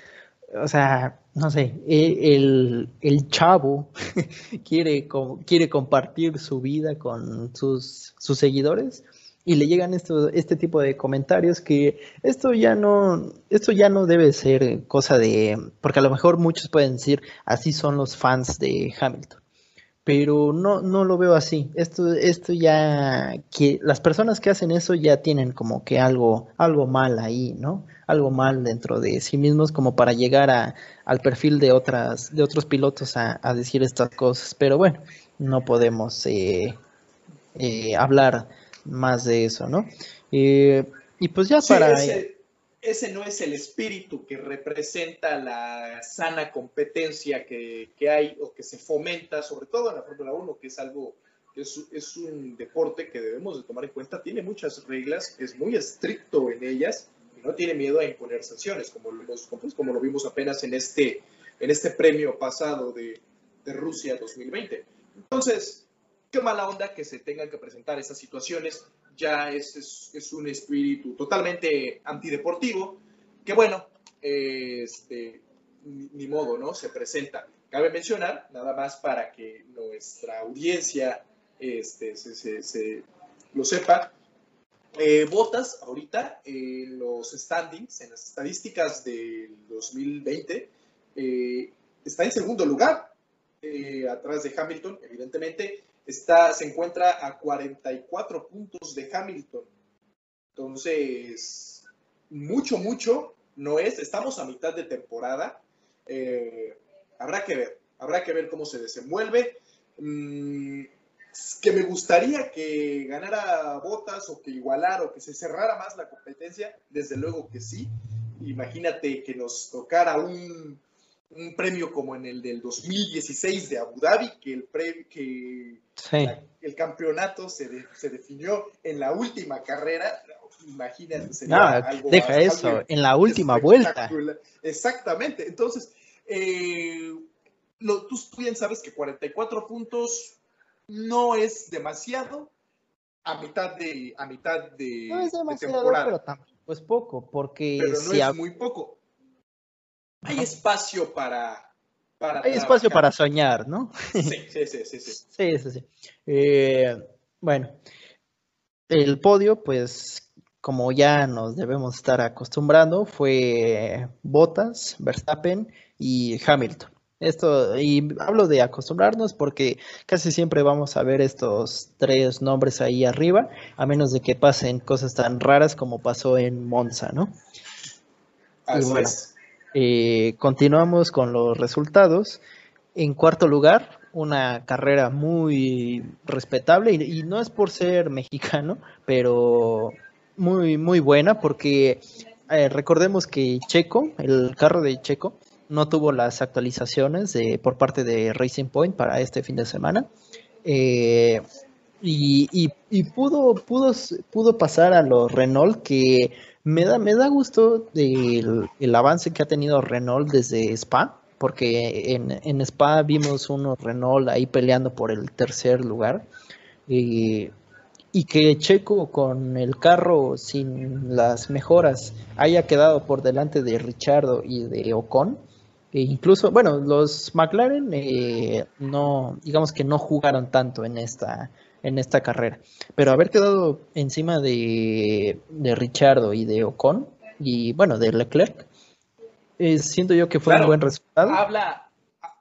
o sea, no sé, e, el, el chavo quiere, quiere compartir su vida con sus, sus seguidores y le llegan esto, este tipo de comentarios que esto ya no, esto ya no debe ser cosa de, porque a lo mejor muchos pueden decir, así son los fans de Hamilton pero no, no lo veo así. Esto, esto ya, que las personas que hacen eso ya tienen como que algo, algo mal ahí, ¿no? Algo mal dentro de sí mismos como para llegar a, al perfil de otras, de otros pilotos a, decir estas cosas. Pero bueno, no podemos eh, eh, hablar más de eso, ¿no? Eh, y pues ya para ese no es el espíritu que representa la sana competencia que, hay o que se fomenta, sobre todo en la Fórmula 1, que es algo, que es, un deporte que debemos de tomar en cuenta. Tiene muchas reglas, es muy estricto en ellas y no tiene miedo a imponer sanciones, como lo, pues, como lo vimos apenas en este, en este premio pasado de, de Rusia 2020. Entonces, qué mala onda que se tengan que presentar estas situaciones ya es, es, un espíritu totalmente antideportivo, que bueno, este, ni, modo, ¿no? Se presenta. Cabe mencionar, nada más para que nuestra audiencia este, se, lo sepa, eh, Botas ahorita en los standings, en las estadísticas del 2020, eh, está en segundo lugar, eh, atrás de Hamilton, evidentemente, está, se encuentra a 44 puntos de Hamilton. Entonces, mucho, mucho no es, estamos a mitad de temporada, habrá que ver, habrá que ver cómo se desenvuelve. Mm, que me gustaría que ganara botas o que igualara o que se cerrara más la competencia, desde luego que sí. Imagínate que nos tocara un, un premio como en el del 2016 de Abu Dhabi, que el, que el campeonato se, se, definió en la última carrera. Imagínate, sería deja eso, en la última vuelta. Exactamente. Entonces, eh, lo, tú bien sabes que 44 puntos no es demasiado a mitad de, a mitad de, no es demasiado, Pero tampoco es poco, porque... Pero no es muy poco. Hay espacio para... para Hay espacio para soñar, ¿no? Sí, sí, sí, sí. sí, sí, sí. Eh, bueno, el podio, pues como ya nos debemos estar acostumbrando, fue Bottas, Verstappen y Hamilton. Esto, y hablo de acostumbrarnos porque casi siempre vamos a ver estos tres nombres ahí arriba, a menos de que pasen cosas tan raras como pasó en Monza, ¿no? Así bueno, eh, continuamos con los resultados. En cuarto lugar, una carrera muy respetable, y, no es por ser mexicano, pero muy, muy buena, porque eh, recordemos que Checo, el carro de Checo, no tuvo las actualizaciones de, por parte de Racing Point para este fin de semana. Eh, y, pudo, pudo, pudo pasar a los Renault, que me da, me da gusto el, el avance que ha tenido Renault desde Spa, porque en, en, Spa vimos unos Renault ahí peleando por el tercer lugar. y que Checo con el carro sin las mejoras haya quedado por delante de Richardo y de Ocon, e incluso, bueno, los McLaren eh, no, digamos que no jugaron tanto en esta, en esta carrera, pero haber quedado encima de, de Richardo y de Ocon, y bueno, de Leclerc, eh, siento yo que fue un buen resultado. Habla,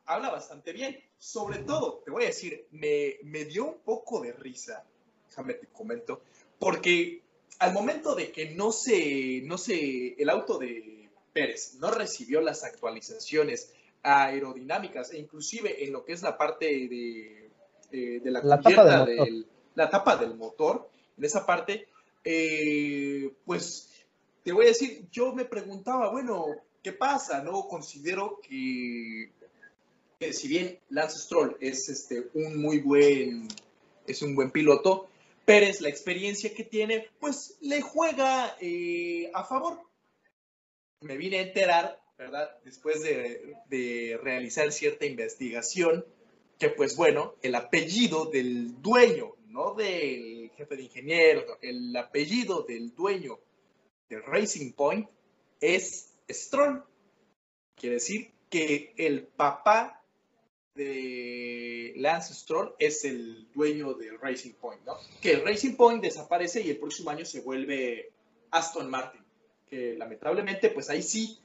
habla bastante bien, sobre todo, te voy a decir, me, me dio un poco de risa, déjame te comento, porque al momento de que no se, no se, el auto de Pérez no recibió las actualizaciones aerodinámicas e inclusive en lo que es la parte de, eh, la, tapa del, la tapa del motor, en esa parte, eh, pues te voy a decir, yo me preguntaba, bueno, ¿qué pasa? No considero que, si bien Lance Stroll es este, un muy buen, es un buen piloto, Pérez, la experiencia que tiene, pues le juega eh, a favor me vine a enterar, ¿verdad? Después de, realizar cierta investigación, que pues bueno, el apellido del dueño, no del jefe de ingenieros, el apellido del dueño de Racing Point es Stroll. Quiere decir que el papá de Lance Stroll es el dueño de Racing Point, ¿no? Que el Racing Point desaparece y el próximo año se vuelve Aston Martin que lamentablemente, pues ahí sí,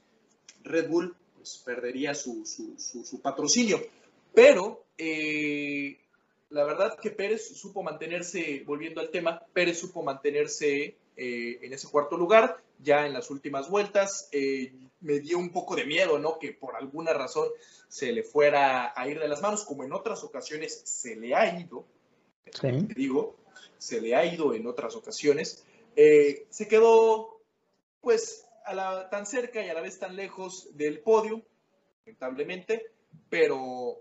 Red Bull pues, perdería su, patrocinio. Pero eh, la verdad que Pérez supo mantenerse, volviendo al tema, Pérez supo mantenerse eh, en ese cuarto lugar, ya en las últimas vueltas. Eh, me dio un poco de miedo, ¿no? Que por alguna razón se le fuera a ir de las manos, como en otras ocasiones se le ha ido. Digo, se le ha ido en otras ocasiones. se quedó pues a la, tan cerca y a la vez tan lejos del podio, lamentablemente, pero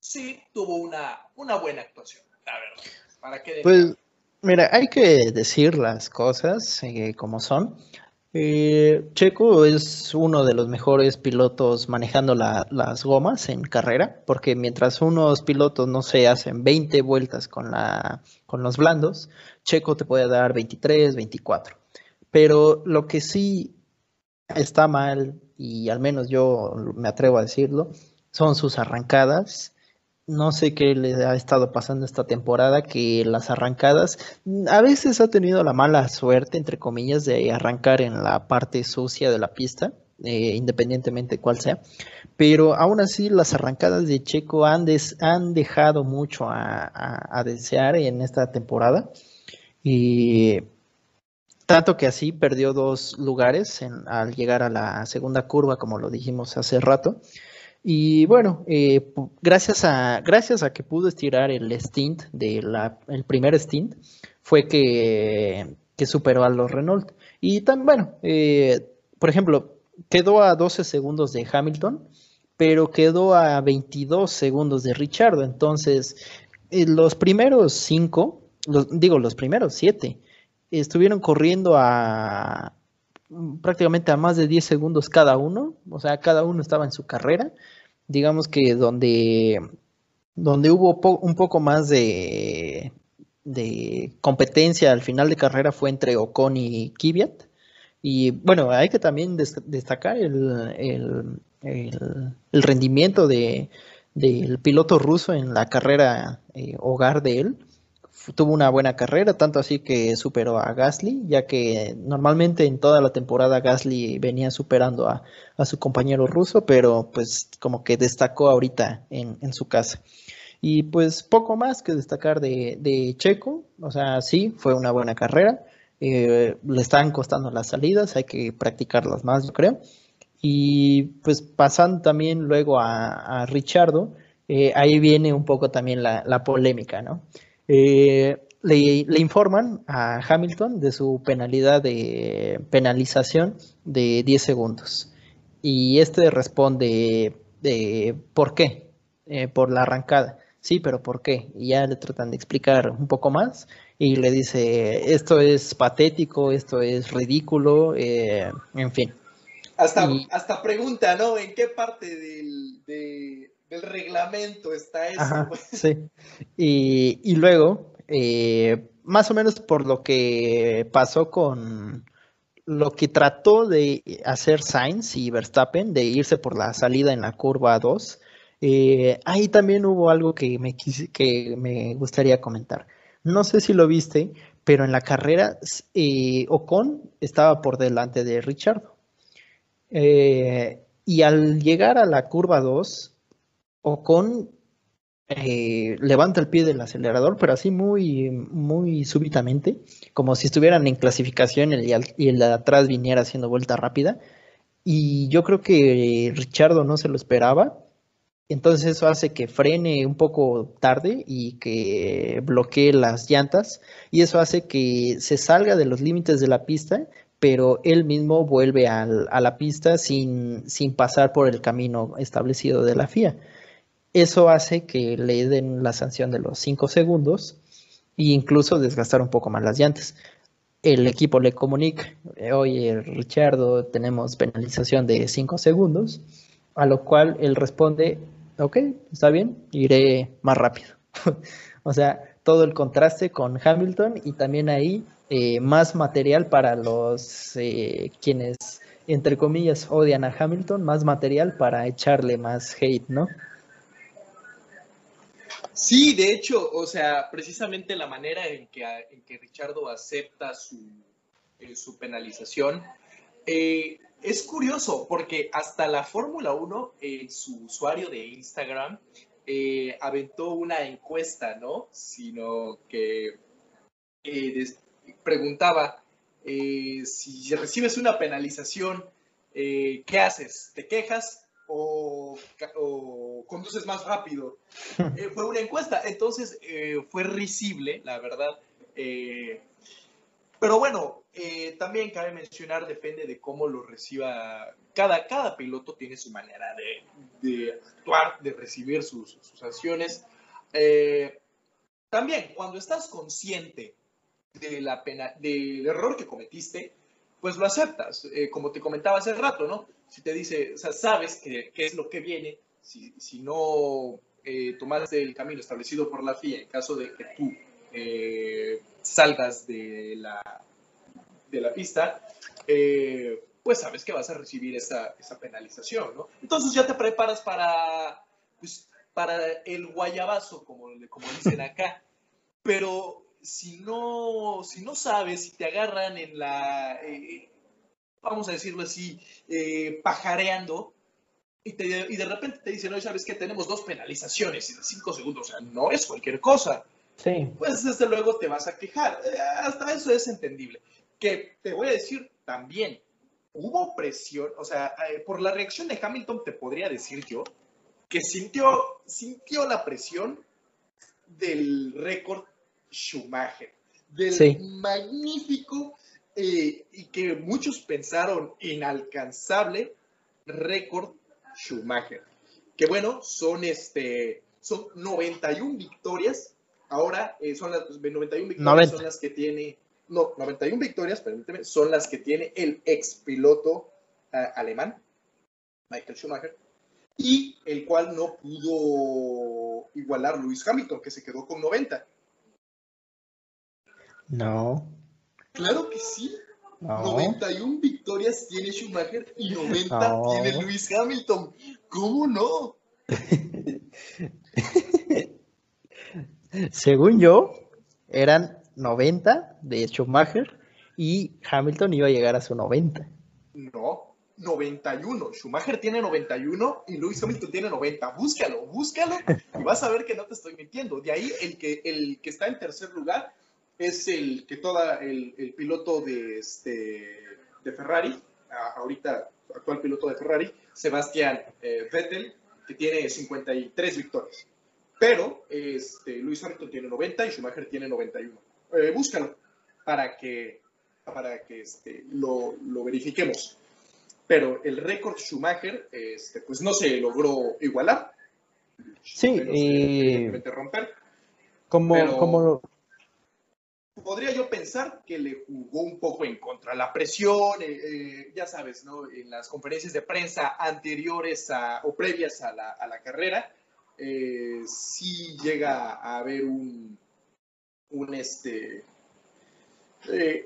sí tuvo una, una buena actuación, la verdad. ¿Para pues, mira, hay que decir las cosas eh, como son. Eh, Checo es uno de los mejores pilotos manejando las gomas en carrera, porque mientras unos pilotos no se hacen 20 vueltas con, la, con los blandos, Checo te puede dar 23, 24. Pero lo que sí está mal, y al menos yo me atrevo a decirlo, son sus arrancadas. No sé qué le ha estado pasando esta temporada, que las arrancadas a veces ha tenido la mala suerte, entre comillas, de arrancar en la parte sucia de la pista, eh, independientemente cuál sea. Pero aún así las arrancadas de Checo han, han dejado mucho a, desear en esta temporada. Y tanto que así perdió dos lugares al llegar a la segunda curva, como lo dijimos hace rato. Y bueno, eh, gracias, a, gracias a que pudo estirar el stint, de la, el primer stint, fue que, que superó a los Renault. Y tan bueno, eh, por ejemplo, quedó a 12 segundos de Hamilton, pero quedó a 22 segundos de Richardo. Entonces, eh, los primeros cinco, digo, los primeros siete, estuvieron corriendo a prácticamente a más de 10 segundos cada uno. O sea, cada uno estaba en su carrera. Digamos que donde, donde hubo un poco más de, de competencia al final de carrera fue entre Ocon y Kvyat. Y bueno, hay que también destacar el, rendimiento de, del piloto ruso en la carrera eh, hogar de él. Tuvo una buena carrera, tanto así que superó a Gasly, ya que normalmente en toda la temporada Gasly venía superando a, su compañero ruso, pero pues como que destacó ahorita en, en su casa. Y pues poco más que destacar de, de Checo, o sea, sí, fue una buena carrera eh, le están costando las salidas, hay que practicarlas más, yo creo. Y pues pasando también luego a, a Richardo, eh, ahí viene un poco también la, polémica, ¿no? Eh, le, informan a Hamilton de su penalidad de penalización de 10 segundos. Y este responde de ¿por qué? por la arrancada. Sí, pero ¿por qué? Y ya le tratan de explicar un poco más y le dice, esto es patético, esto es ridículo, eh, en fin. Hasta, hasta pregunta, ¿no? ¿En qué parte del, del reglamento está eso? sí. Y, luego, eh, más o menos por lo que pasó con lo que trató de hacer Sainz y Verstappen, de irse por la salida en la curva 2, eh, ahí también hubo algo que me, que me gustaría comentar. No sé si lo viste, pero en la carrera eh, Ocon estaba por delante de Richard. Eh, y al llegar a la curva 2, Ocon eh, levanta el pie del acelerador, pero así muy, muy súbitamente, como si estuvieran en clasificación y el, y el de atrás viniera haciendo vuelta rápida. Y yo creo que Richardo no se lo esperaba entonces eso hace que frene un poco tarde y que bloquee las llantas y eso hace que se salga de los límites de la pista, pero él mismo vuelve a la pista sin, sin pasar por el camino establecido de la FIA. Eso hace que le den la sanción de los 5 segundos e incluso desgastar un poco más las llantas. El equipo le comunica, oye Richardo, tenemos penalización de 5 segundos, a lo cual él responde, ok, está bien, iré más rápido. o sea, todo el contraste con Hamilton y también ahí eh, más material para los eh, quienes, entre comillas, odian a Hamilton, más material para echarle más hate, ¿no? Sí, de hecho, o sea, precisamente la manera en que, en Richardo acepta su, eh, penalización eh, es curioso porque hasta la Fórmula 1, en su usuario de Instagram, eh, aventó una encuesta, ¿no? Sino que eh, preguntaba si recibes una penalización, ¿qué haces? ¿Te quejas o, conduces más rápido? fue una encuesta, entonces fue risible, la verdad. Pero bueno, eh, también cabe mencionar, depende de cómo lo reciba. Cada, cada piloto tiene su manera de, actuar, de recibir sus, sanciones. Eh, también, cuando estás consciente de la pena, del error que cometiste, pues lo aceptas. Eh, como te comentaba hace rato, ¿no? Si te dice, o sea, sabes qué es lo que viene, si, si no tomaste el camino establecido por la FIA en caso de que tú salgas de la, de la pista, eh, pues sabes que vas a recibir esa, esa, penalización, ¿no? Entonces ya te preparas para, pues, para el guayabazo, como, como dicen acá. Pero si no, si no sabes, si te agarran en la... Eh, vamos a decirlo así, eh, pajareando, y, y, de repente te dicen, no, ¿sabes qué? Tenemos dos penalizaciones en cinco segundos, o sea, no es cualquier cosa. Sí. Pues desde luego te vas a quejar. Eh, hasta eso es entendible. Que te voy a decir también, hubo presión, o sea, eh, por la reacción de Hamilton te podría decir yo que sintió, sintió la presión del récord Schumacher, del magnífico eh, y que muchos pensaron inalcanzable récord Schumacher. Que bueno, son, este, son 91 victorias. Ahora eh, son las 91 victorias son las que tiene, no, 91 victorias, permíteme, son las que tiene el ex piloto eh, alemán, Michael Schumacher, y el cual no pudo igualar Luis Hamilton, que se quedó con 90. No. Claro que sí. 91 victorias tiene Schumacher y 90 tiene Luis Hamilton. ¿Cómo no? Según yo, eran 90 de Schumacher y Hamilton iba a llegar a su 90. No, 91. Schumacher tiene 91 y Luis Hamilton tiene 90. Búscalo, búscalo y vas a ver que no te estoy mintiendo. De ahí el que, el que está en tercer lugar es el que toda el, piloto de, este, de Ferrari, ahorita actual piloto de Ferrari, Sebastián eh, Vettel, que tiene 53 victorias. Pero este, Luis Hamilton tiene 90 y Schumacher tiene 91. Eh, búscalo para que, para que este, lo, lo, verifiquemos. Pero el récord Schumacher este, pues no se logró igualar. Sí, y... romper. Como, como, podría yo pensar que le jugó un poco en contra. La presión, eh, eh, ya sabes, ¿no? En las conferencias de prensa anteriores a, o previas a la, a la carrera, eh, sí llega a haber un, un este,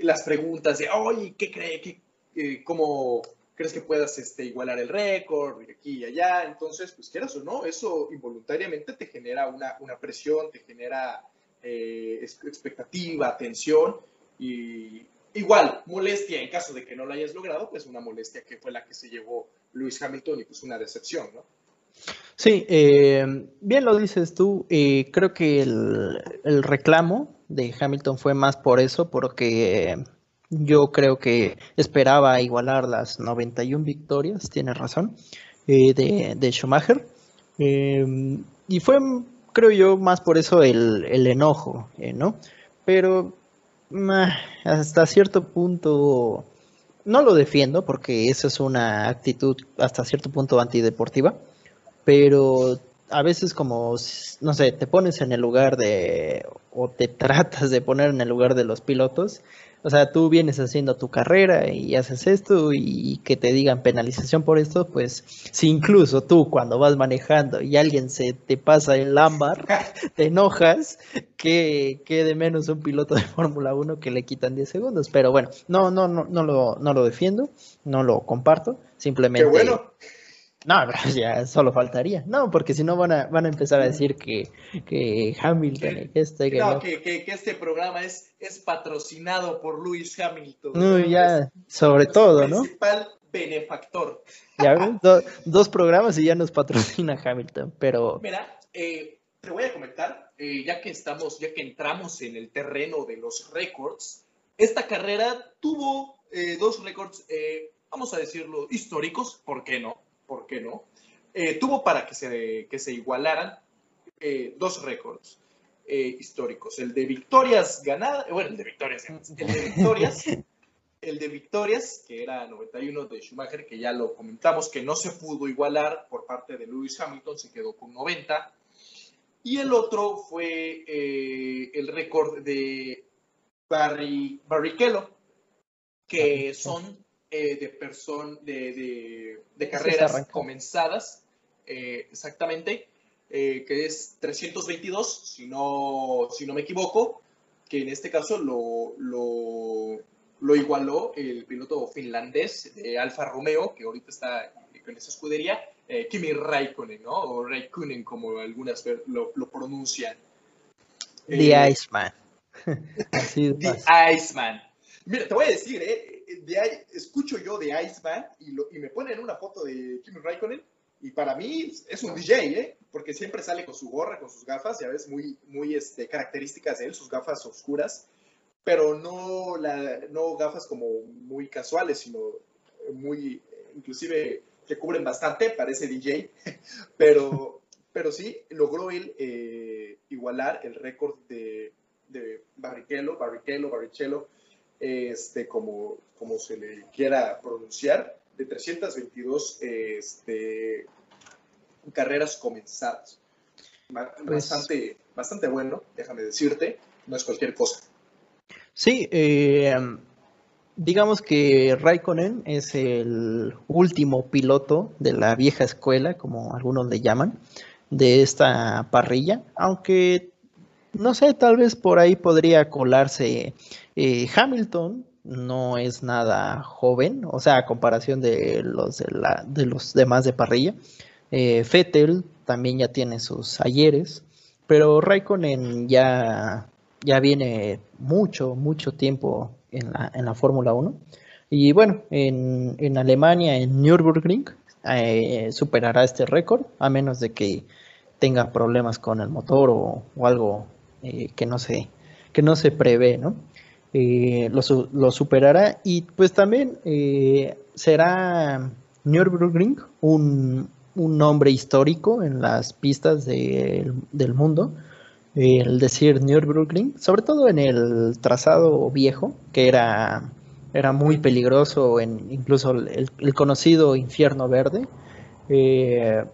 las preguntas de, oye, ¿qué cree? Qué, ¿Cómo crees que puedas este, igualar el récord? Aquí y allá. Entonces, pues quieras o no, eso involuntariamente te genera una, una presión, te genera eh, expectativa, tensión y igual molestia en caso de que no lo hayas logrado, pues una molestia que fue la que se llevó Luis Hamilton y pues una decepción, ¿no? Sí, eh, bien lo dices tú, eh, creo que el, reclamo de Hamilton fue más por eso, porque yo creo que esperaba igualar las 91 victorias, tienes razón, de, de, Schumacher. y fue creo yo, más por eso el, enojo, eh, ¿no? Pero hasta cierto punto no lo defiendo porque esa es una actitud hasta cierto punto antideportiva, pero a veces como, no sé, te pones en el lugar de, o te tratas de poner en el lugar de los pilotos o sea, tú vienes haciendo tu carrera y haces esto y que te digan penalización por esto, pues si incluso tú cuando vas manejando y alguien se te pasa el ámbar, te enojas, que, de menos un piloto de Fórmula 1 que le quitan 10 segundos. Pero bueno, no, no, no, no lo, no lo defiendo, no lo comparto, simplemente... Qué bueno. No, ya solo faltaría. No, porque si no van a, van a empezar a decir que, que Hamilton que este, no, que, este programa es, es patrocinado por Lewis Hamilton. No, ya, sobre todo, ¿no? Principal benefactor. Ya dos programas y ya nos patrocina Hamilton, pero. Mira, eh, te voy a comentar, eh, ya que estamos, ya que entramos en el terreno de los récords, esta carrera tuvo eh, dos récords, vamos a decirlo, históricos, ¿por qué no? ¿Por qué no? Eh, tuvo para que se, que se igualaran eh, dos récords eh, históricos. El de victorias ganadas, bueno, el de victorias, el de victorias, el de victorias, que era 91 de Schumacher, que ya lo comentamos, que no se pudo igualar por parte de Lewis Hamilton, se quedó con 90. Y el otro fue el récord de Barry, Barrichello, que son eh, de, person, de, de, carreras comenzadas, eh, exactamente, eh, que es 322, si no, si no me equivoco, que en este caso lo, lo, lo igualó el piloto finlandés de Alfa Romeo, que ahorita está con esa escudería, Kimi Raikkonen, ¿no? O Raikkonen, como algunas lo, lo pronuncian. The Iceman. The Iceman. Mira, te voy a decir, ¿eh? De, escucho yo de Iceman y, y me ponen una foto de Kimi Raikkonen y para mí es un DJ, ¿eh? Porque siempre sale con su gorra, con sus gafas, ya ves, muy, muy este, características de él, sus gafas oscuras, pero no, la, no gafas como muy casuales, sino muy, inclusive, que cubren bastante, parece DJ, pero, pero sí, logró él eh, igualar el récord de, de Barrichello, Barrichello, Barrichello, este, como, como se le quiera pronunciar, de 322 este, carreras comenzadas. Pues bastante, bastante bueno, déjame decirte, no es cualquier cosa. Sí, eh, digamos que Raikkonen es el último piloto de la vieja escuela, como algunos le llaman, de esta parrilla, aunque no sé, tal vez por ahí podría colarse eh, Hamilton, no es nada joven, o sea, a comparación de los, de, la, de los demás de parrilla. Eh, Fettel también ya tiene sus ayeres, pero Raikkonen ya, ya viene mucho, mucho tiempo en la, en la Fórmula 1. Y bueno, en, en Alemania, en Nürburgring, eh, superará este récord, a menos de que tenga problemas con el motor o, algo eh, que, no se, que no se prevé, ¿no? Eh, lo, superará y pues también eh, será Nürburgring un, un, nombre histórico en las pistas del mundo. el decir Nürburgring, sobre todo en el trazado viejo, que era, era muy peligroso, en incluso el, conocido infierno verde. Eh,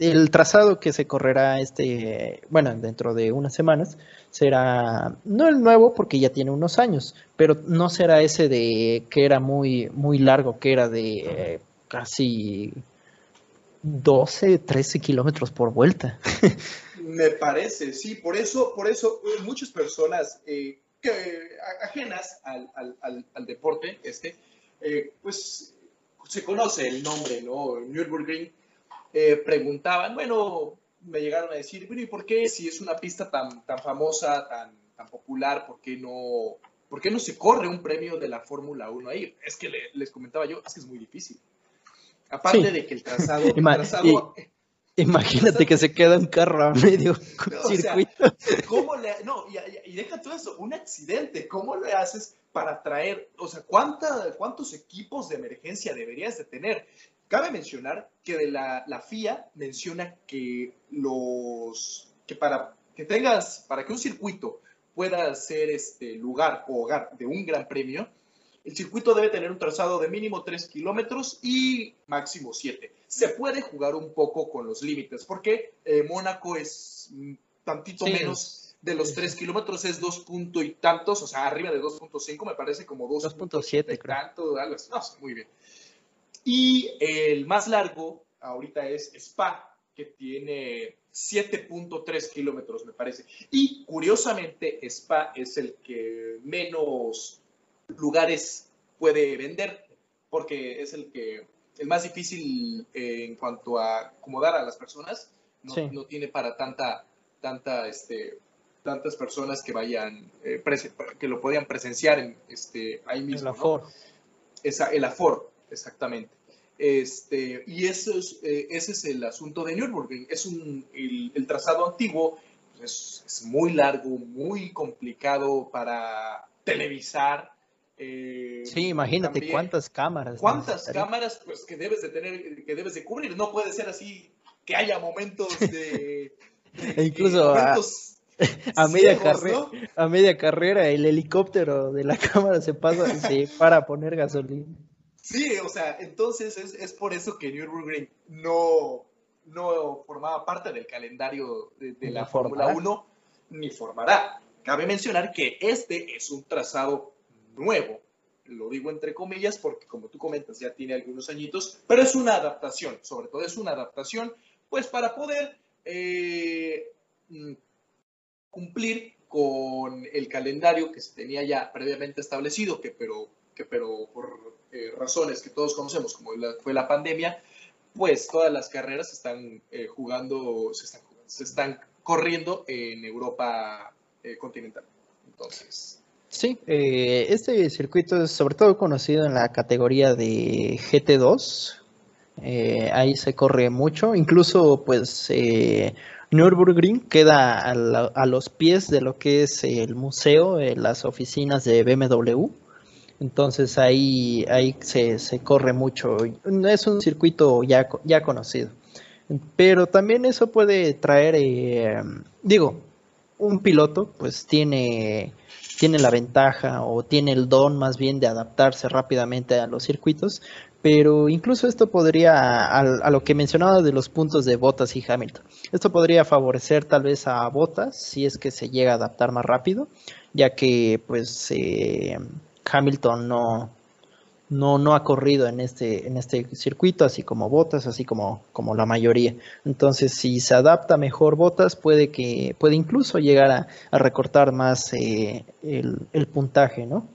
el trazado que se correrá este, bueno, dentro de unas semanas, será no el nuevo porque ya tiene unos años, pero no será ese de que era muy, muy largo, que era de eh, casi 12, 13 kilómetros por vuelta. Me parece, sí, por eso, por eso eh, muchas personas eh, que, ajenas al, al, al, deporte, este, pues se conoce el nombre, ¿no? Nürburgring eh, preguntaban, bueno, me llegaron a decir, bueno, ¿y por qué si es una pista tan, tan famosa, tan, tan popular, ¿por qué, no, ¿por qué no se corre un premio de la Fórmula 1 ahí? Es que les comentaba yo, es que es muy difícil. Aparte de que el trazado... imagínate que se queda un carro a medio circuito. ¿cómo le, no, y, deja todo eso, un accidente, ¿cómo le haces para traer, o sea, ¿cuánta, cuántos equipos de emergencia deberías de tener? Cabe mencionar que de la, la FIA menciona que los que para que tengas, para que un circuito pueda ser este lugar o hogar de un gran premio, el circuito debe tener un trazado de mínimo 3 kilómetros y máximo 7. Se puede jugar un poco con los límites, porque eh, Mónaco es tantito menos de los 3 kilómetros, es 2 puntos y tantos, o sea, arriba de 2.5 me parece como 2.7 tanto, algo así. No, muy bien. Y el más largo ahorita es Spa, que tiene 7.3 kilómetros, me parece. Y curiosamente, Spa es el que menos lugares puede vender, porque es el que el más difícil eh, en cuanto a acomodar a las personas. No, tiene para tanta, tanta, este, tantas personas que vayan, eh, que lo podían presenciar en, este, ahí mismo. El aforo. el aforo, exactamente. Este, y eso es, eh, ese es el asunto de Nürburgring. Es un, el, trazado antiguo pues, es, muy largo, muy complicado para televisar. Eh, sí, imagínate cuántas cámaras. Cuántas cámaras pues, que debes de tener, que debes de cubrir. No puede ser así que haya momentos de... E incluso a, media carrera, a media carrera el helicóptero de la cámara se pasa se para poner gasolina. Sí, o sea, entonces es, es por eso que Nürburgring no, no formaba parte del calendario de, la Fórmula 1, ni formará. Cabe mencionar que este es un trazado nuevo. Lo digo entre comillas porque, como tú comentas, ya tiene algunos añitos, pero es una adaptación, sobre todo es una adaptación, pues para poder eh, mm, cumplir con el calendario que se tenía ya previamente establecido, que pero, que pero por eh, razones que todos conocemos, como fue la pandemia, pues todas las carreras están eh, jugando, se están, se están, corriendo en Europa eh, continental. Entonces. Sí, este circuito es sobre todo conocido en la categoría de GT2. Eh, ahí se corre mucho, incluso pues Nürburgring queda a, los pies de lo que es el museo, las oficinas de BMW. Entonces ahí, ahí se, se, corre mucho. Es un circuito ya, ya conocido. Pero también eso puede traer, eh, digo, un piloto pues tiene, tiene la ventaja o tiene el don más bien de adaptarse rápidamente a los circuitos, pero incluso esto podría, a, lo que mencionaba de los puntos de Bottas y Hamilton, esto podría favorecer tal vez a Bottas si es que se llega a adaptar más rápido, ya que pues eh, Hamilton no, no, no ha corrido en este, en este circuito, así como Botas, así como, como la mayoría. Entonces, si se adapta mejor Botas, puede que, puede incluso llegar a, recortar más eh, el, puntaje, ¿no?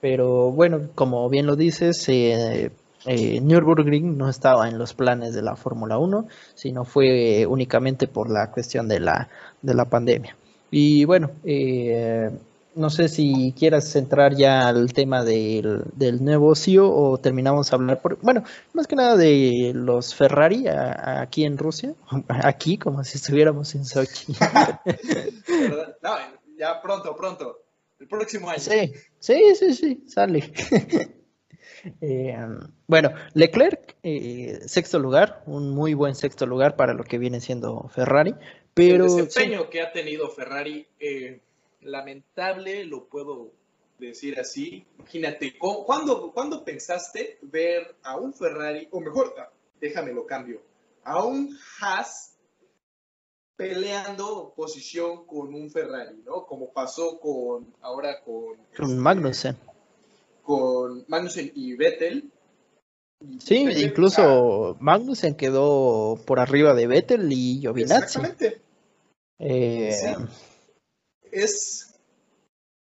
Pero bueno, como bien lo dices, eh, eh, Nürburgring no estaba en los planes de la Fórmula 1, sino fue únicamente por la cuestión de la, de la pandemia. Y bueno, eh, no sé si quieras centrar ya al tema del, del negocio o terminamos a hablar, por, bueno, más que nada de los Ferrari aquí en Rusia, aquí como si estuviéramos en Sochi. no, ya pronto, pronto, el próximo año. Sí, sí, sí, sí, sale. Eh, bueno, Leclerc, eh, sexto lugar, un muy buen sexto lugar para lo que viene siendo Ferrari, pero... El desempeño que ha tenido Ferrari... Eh lamentable, lo puedo decir así. Imagínate, ¿cuándo, ¿cuándo pensaste ver a un Ferrari, o mejor, ah, déjame lo cambio, a un Haas peleando posición con un Ferrari, ¿no? Como pasó con ahora con, con este, Magnussen. Con Magnussen y Vettel. sí, incluso Magnussen quedó por arriba de Vettel y Giovinazzi. Exactamente. Eh, es,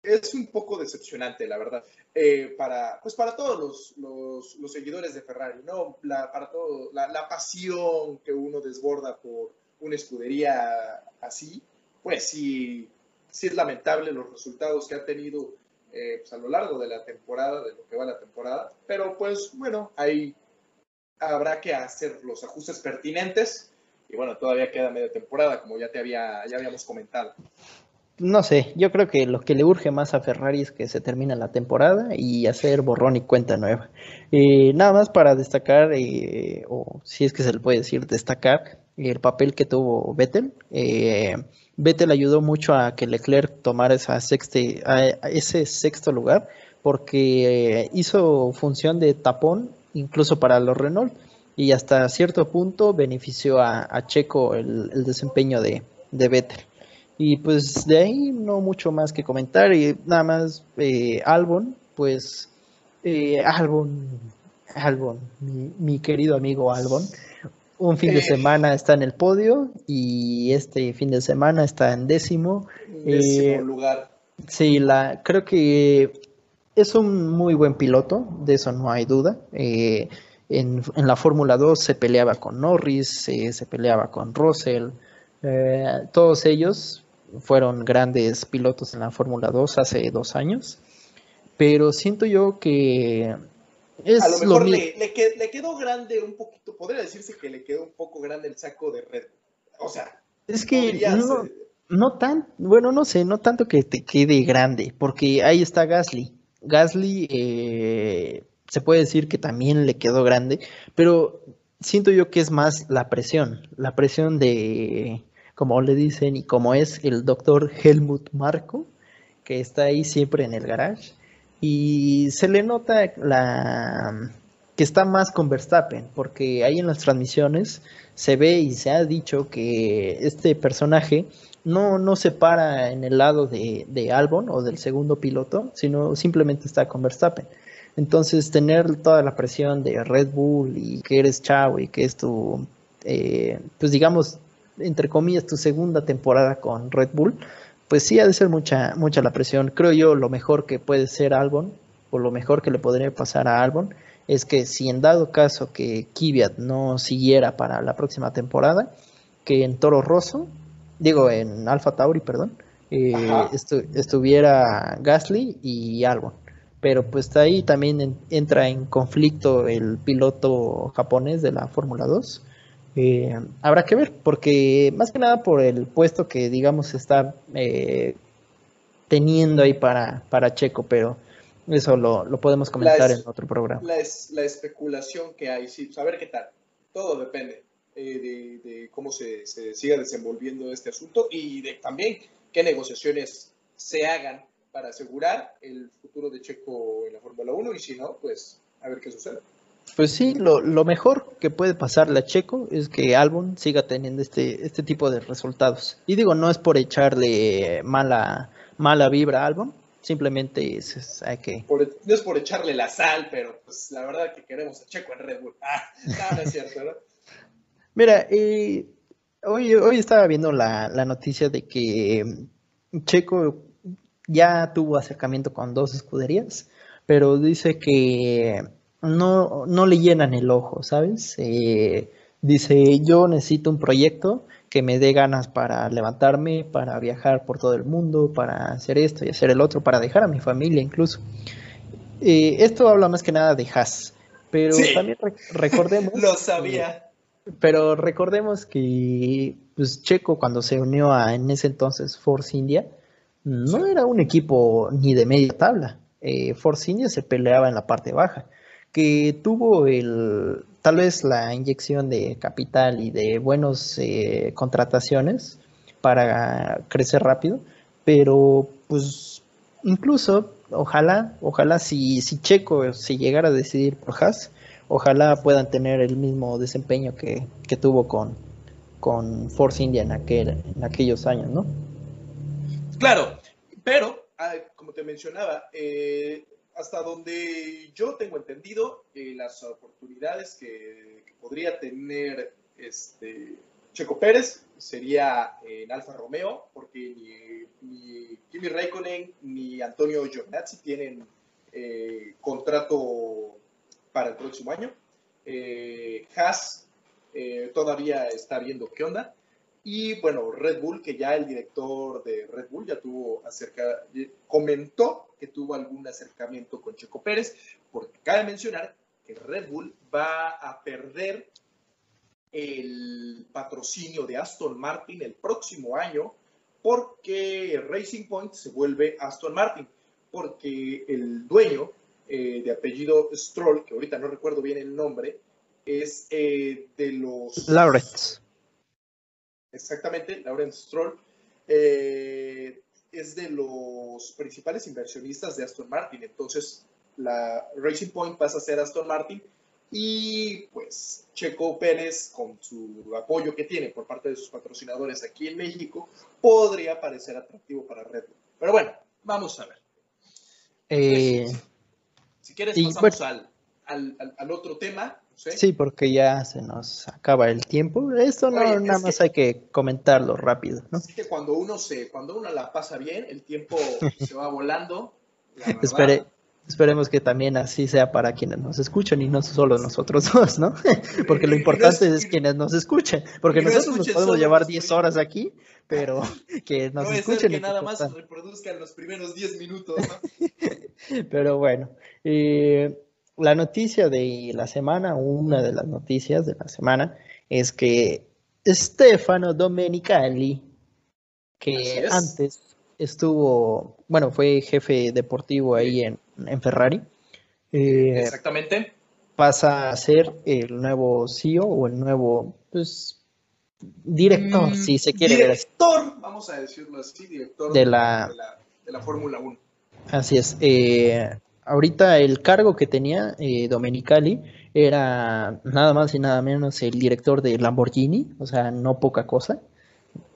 es un poco decepcionante, la verdad, eh, para, pues para todos los, los, seguidores de Ferrari, ¿no? La, para todo, la, pasión que uno desborda por una escudería así, pues sí, sí es lamentable los resultados que ha tenido eh, pues a lo largo de la temporada, de lo que va la temporada, pero pues bueno, ahí habrá que hacer los ajustes pertinentes. Y bueno, todavía queda media temporada, como ya te había, ya habíamos comentado no sé, yo creo que lo que le urge más a Ferrari es que se termine la temporada y hacer borrón y cuenta nueva. Eh, nada más para destacar, eh, o si es que se le puede decir destacar, el papel que tuvo Vettel. Eh, Vettel ayudó mucho a que Leclerc tomara esa a ese sexto lugar porque hizo función de tapón incluso para los Renault y hasta cierto punto benefició a, Checo el, desempeño de, de Vettel. Y pues de ahí no mucho más que comentar. Y nada más, eh, Albon, pues eh, Albon, Albon, mi, querido amigo Albon, un fin de eh. semana está en el podio y este fin de semana está en décimo. Décimo lugar. Sí, la, creo que es un muy buen piloto, de eso no hay duda. en, en, la Fórmula 2 se peleaba con Norris, se peleaba con Russell. todos ellos fueron grandes pilotos en la Fórmula 2 hace dos años, pero siento yo que es a lo mejor le, quedó grande un poquito, podría decirse que le quedó un poco grande el saco de red. O sea, es que no, tan, bueno, no sé, no tanto que te quede grande, porque ahí está Gasly. Gasly eh, se puede decir que también le quedó grande, pero siento yo que es más la presión, la presión de como le dicen, y como es el doctor Helmut Marco, que está ahí siempre en el garage. Y se le nota la que está más con Verstappen, porque ahí en las transmisiones se ve y se ha dicho que este personaje no, no se para en el lado de, de Albon o del segundo piloto, sino simplemente está con Verstappen. Entonces, tener toda la presión de Red Bull y que eres chavo y que es tu, eh, pues digamos, entre comillas, tu segunda temporada con Red Bull, pues sí ha de ser mucha, mucha la presión. Creo yo lo mejor que puede ser Albon, o lo mejor que le podría pasar a Albon, es que si en dado caso que Kvyat no siguiera para la próxima temporada, que en Toro Rosso, digo en Alfa Tauri, perdón, eh, estuviera Gasly y Albon. Pero pues ahí también entra en conflicto el piloto japonés de la Fórmula 2. Eh, habrá que ver, porque más que nada por el puesto que digamos está eh, teniendo ahí para, para Checo, pero eso lo, podemos comentar en otro programa. La, la especulación que hay, sí, saber qué tal. Todo depende eh, de, cómo se, se, siga desenvolviendo este asunto y de también qué negociaciones se hagan para asegurar el futuro de Checo en la Fórmula 1 y si no, pues a ver qué sucede. Pues sí, lo, lo, mejor que puede pasarle a Checo es que Albon siga teniendo este, este tipo de resultados. Y digo, no es por echarle mala, mala vibra a Albon, simplemente es, hay que... no es por echarle la sal, pero pues la verdad que queremos a Checo en Red Bull. Ah, no, es cierto, ¿no? Mira, eh, hoy, hoy estaba viendo la, la noticia de que Checo ya tuvo acercamiento con dos escuderías, pero dice que no, no le llenan el ojo, ¿sabes? Eh, dice, yo necesito un proyecto que me dé ganas para levantarme, para viajar por todo el mundo, para hacer esto y hacer el otro, para dejar a mi familia incluso. Eh, esto habla más que nada de Haas, pero también recordemos... Lo sabía. pero recordemos que pues, Checo cuando se unió a en ese entonces Force India, no era un equipo ni de media tabla. Eh, Force India se peleaba en la parte baja que tuvo el tal vez la inyección de capital y de buenas eh, contrataciones para crecer rápido, pero pues incluso ojalá, ojalá si, si Checo si llegara a decidir por Haas, ojalá puedan tener el mismo desempeño que, tuvo con, con Force India en, aquel, en aquellos años, ¿no? Claro, pero ah, como te mencionaba, eh, hasta donde yo tengo entendido, eh, las oportunidades que, podría tener este Checo Pérez sería en Alfa Romeo, porque ni, Kimi Raikkonen ni Antonio Giovinazzi tienen eh, contrato para el próximo año. Eh, Haas eh, todavía está viendo qué onda. Y bueno, Red Bull, que ya el director de Red Bull ya tuvo acerca, comentó que tuvo algún acercamiento con Checo Pérez, porque cabe mencionar que Red Bull va a perder el patrocinio de Aston Martin el próximo año porque Racing Point se vuelve Aston Martin, porque el dueño eh, de apellido Stroll, que ahorita no recuerdo bien el nombre, es eh, de los... Lawrence. Exactamente, Lawrence Stroll. Eh, es de los principales inversionistas de Aston Martin. Entonces, la Racing Point pasa a ser Aston Martin y pues Checo Pérez, con su apoyo que tiene por parte de sus patrocinadores aquí en México, podría parecer atractivo para Red Bull. Pero bueno, vamos a ver. Eh, si quieres, pasamos al, al, otro tema. ¿Sí? porque ya se nos acaba el tiempo. Esto no, nada más hay que comentarlo rápido. ¿no? Es que cuando uno, se, cuando uno la pasa bien, el tiempo se va volando. Espere, esperemos que también así sea para quienes nos escuchan y no solo nosotros dos, ¿no? Porque lo importante es, quienes nos escuchen, porque nosotros nos podemos llevar 10 horas aquí, pero que nos escuchen. que nada más reproduzcan los primeros 10 minutos, ¿no? pero bueno, eh, la noticia de la semana, una de las noticias de la semana, es que Stefano Domenicali, que antes estuvo, bueno, fue jefe deportivo ahí en, Ferrari. Eh, Exactamente. Pasa a ser el nuevo CEO o el nuevo, pues, director, mm, si se quiere director, vamos a decirlo así, director de la, de la, Fórmula 1. Así es. Eh, ahorita el cargo que tenía eh, Domenicali era nada más y nada menos el director de Lamborghini, o sea, no poca cosa.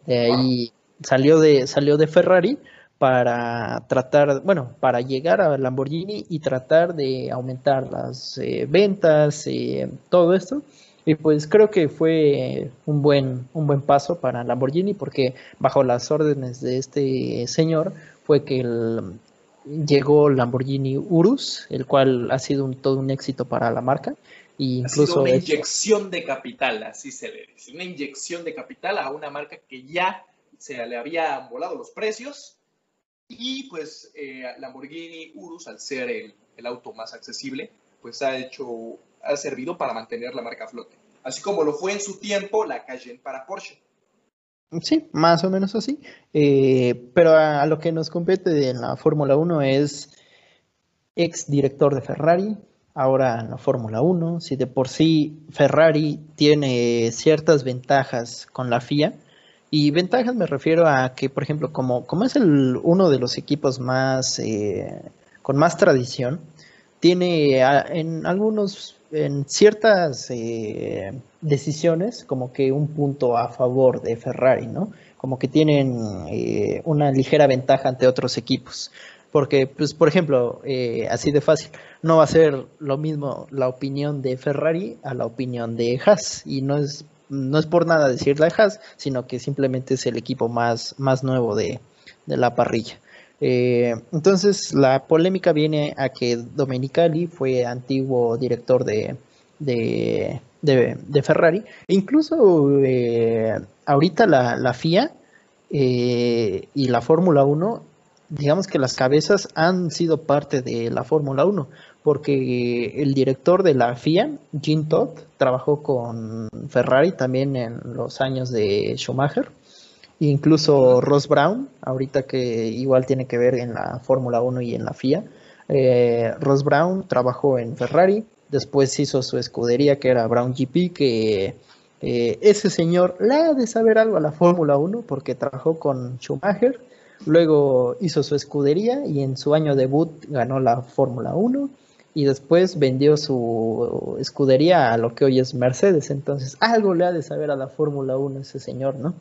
De ahí salió de, salió de Ferrari para tratar, bueno, para llegar a Lamborghini y tratar de aumentar las eh, ventas, y eh, todo esto. Y pues creo que fue un buen, un buen paso para Lamborghini porque bajo las órdenes de este señor fue que el, llegó Lamborghini Urus, el cual ha sido un, todo un éxito para la marca. Y incluso ha sido una inyección de capital, así se le dice, una inyección de capital a una marca que ya se le había volado los precios Y pues eh, Lamborghini Urus, al ser el, el, auto más accesible, pues ha hecho, ha servido para mantener la marca a flote. Así como lo fue en su tiempo la Cayenne para Porsche. Sí, más o menos así. Eh, pero a, lo que nos compete en la Fórmula 1 es ex director de Ferrari, ahora en la Fórmula 1. Si de por sí Ferrari tiene ciertas ventajas con la FIA, y ventajas me refiero a que, por ejemplo, como, como es uno de los equipos más eh, con más tradición, tiene en algunos, en ciertas eh, decisiones, como que un punto a favor de Ferrari, ¿no? Como que tienen eh, una ligera ventaja ante otros equipos. Porque, pues, por ejemplo, así de fácil, no va a ser lo mismo la opinión de Ferrari a la opinión de Haas. Y no es no es por nada decir la Haas, sino que simplemente es el equipo más, más nuevo de, la parrilla. Eh, entonces la polémica viene a que Domenicali fue antiguo director de, de, Ferrari. E incluso eh, ahorita la, FIA eh, y la Fórmula 1, digamos que las cabezas han sido parte de la Fórmula 1 porque el director de la FIA, Jean Todd, trabajó con Ferrari también en los años de Schumacher. Incluso Ross Brown, ahorita que igual tiene que ver en la Fórmula 1 y en la FIA. Eh, Ross Brown trabajó en Ferrari, después hizo su escudería que era Brown GP, que eh, ese señor le ha de saber algo a la Fórmula 1 porque trabajó con Schumacher, luego hizo su escudería y en su año debut ganó la Fórmula 1 y después vendió su escudería a lo que hoy es Mercedes. Entonces, algo le ha de saber a la Fórmula 1 ese señor, ¿no?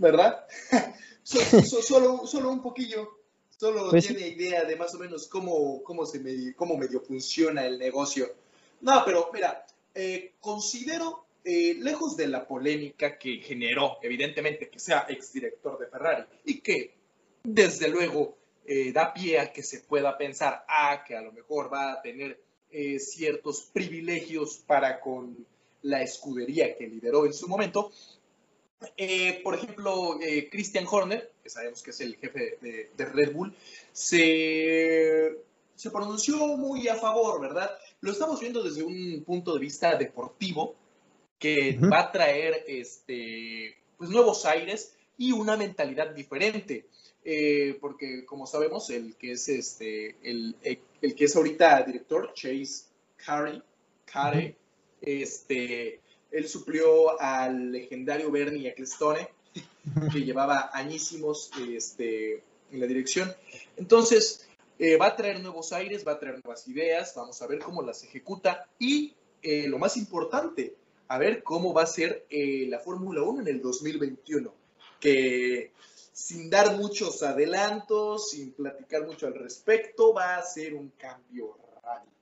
¿Verdad? solo, solo, un poquillo. Solo pues tiene idea de más o menos cómo, cómo, se medio, cómo medio funciona el negocio. No, pero mira, eh, considero, eh, lejos de la polémica que generó, evidentemente, que sea exdirector de Ferrari y que, desde luego, eh, da pie a que se pueda pensar, ah, que a lo mejor va a tener ciertos privilegios para con la escudería que lideró en su momento. Eh, por ejemplo, Christian Horner, que sabemos que es el jefe de, Red Bull, se, se, pronunció muy a favor, ¿verdad? Lo estamos viendo desde un punto de vista deportivo, que va a traer este, pues, nuevos aires y una mentalidad diferente. Eh, porque como sabemos, el que es este, el, el, que es ahorita director, Chase Carey, Carey este, él suplió al legendario Bernie Ecclestone, que llevaba añísimos este, en la dirección. Entonces, eh, va a traer nuevos aires, va a traer nuevas ideas, vamos a ver cómo las ejecuta y eh, lo más importante, a ver cómo va a ser la Fórmula 1 en el 2021, que sin dar muchos adelantos, sin platicar mucho al respecto, va a ser un cambio radical,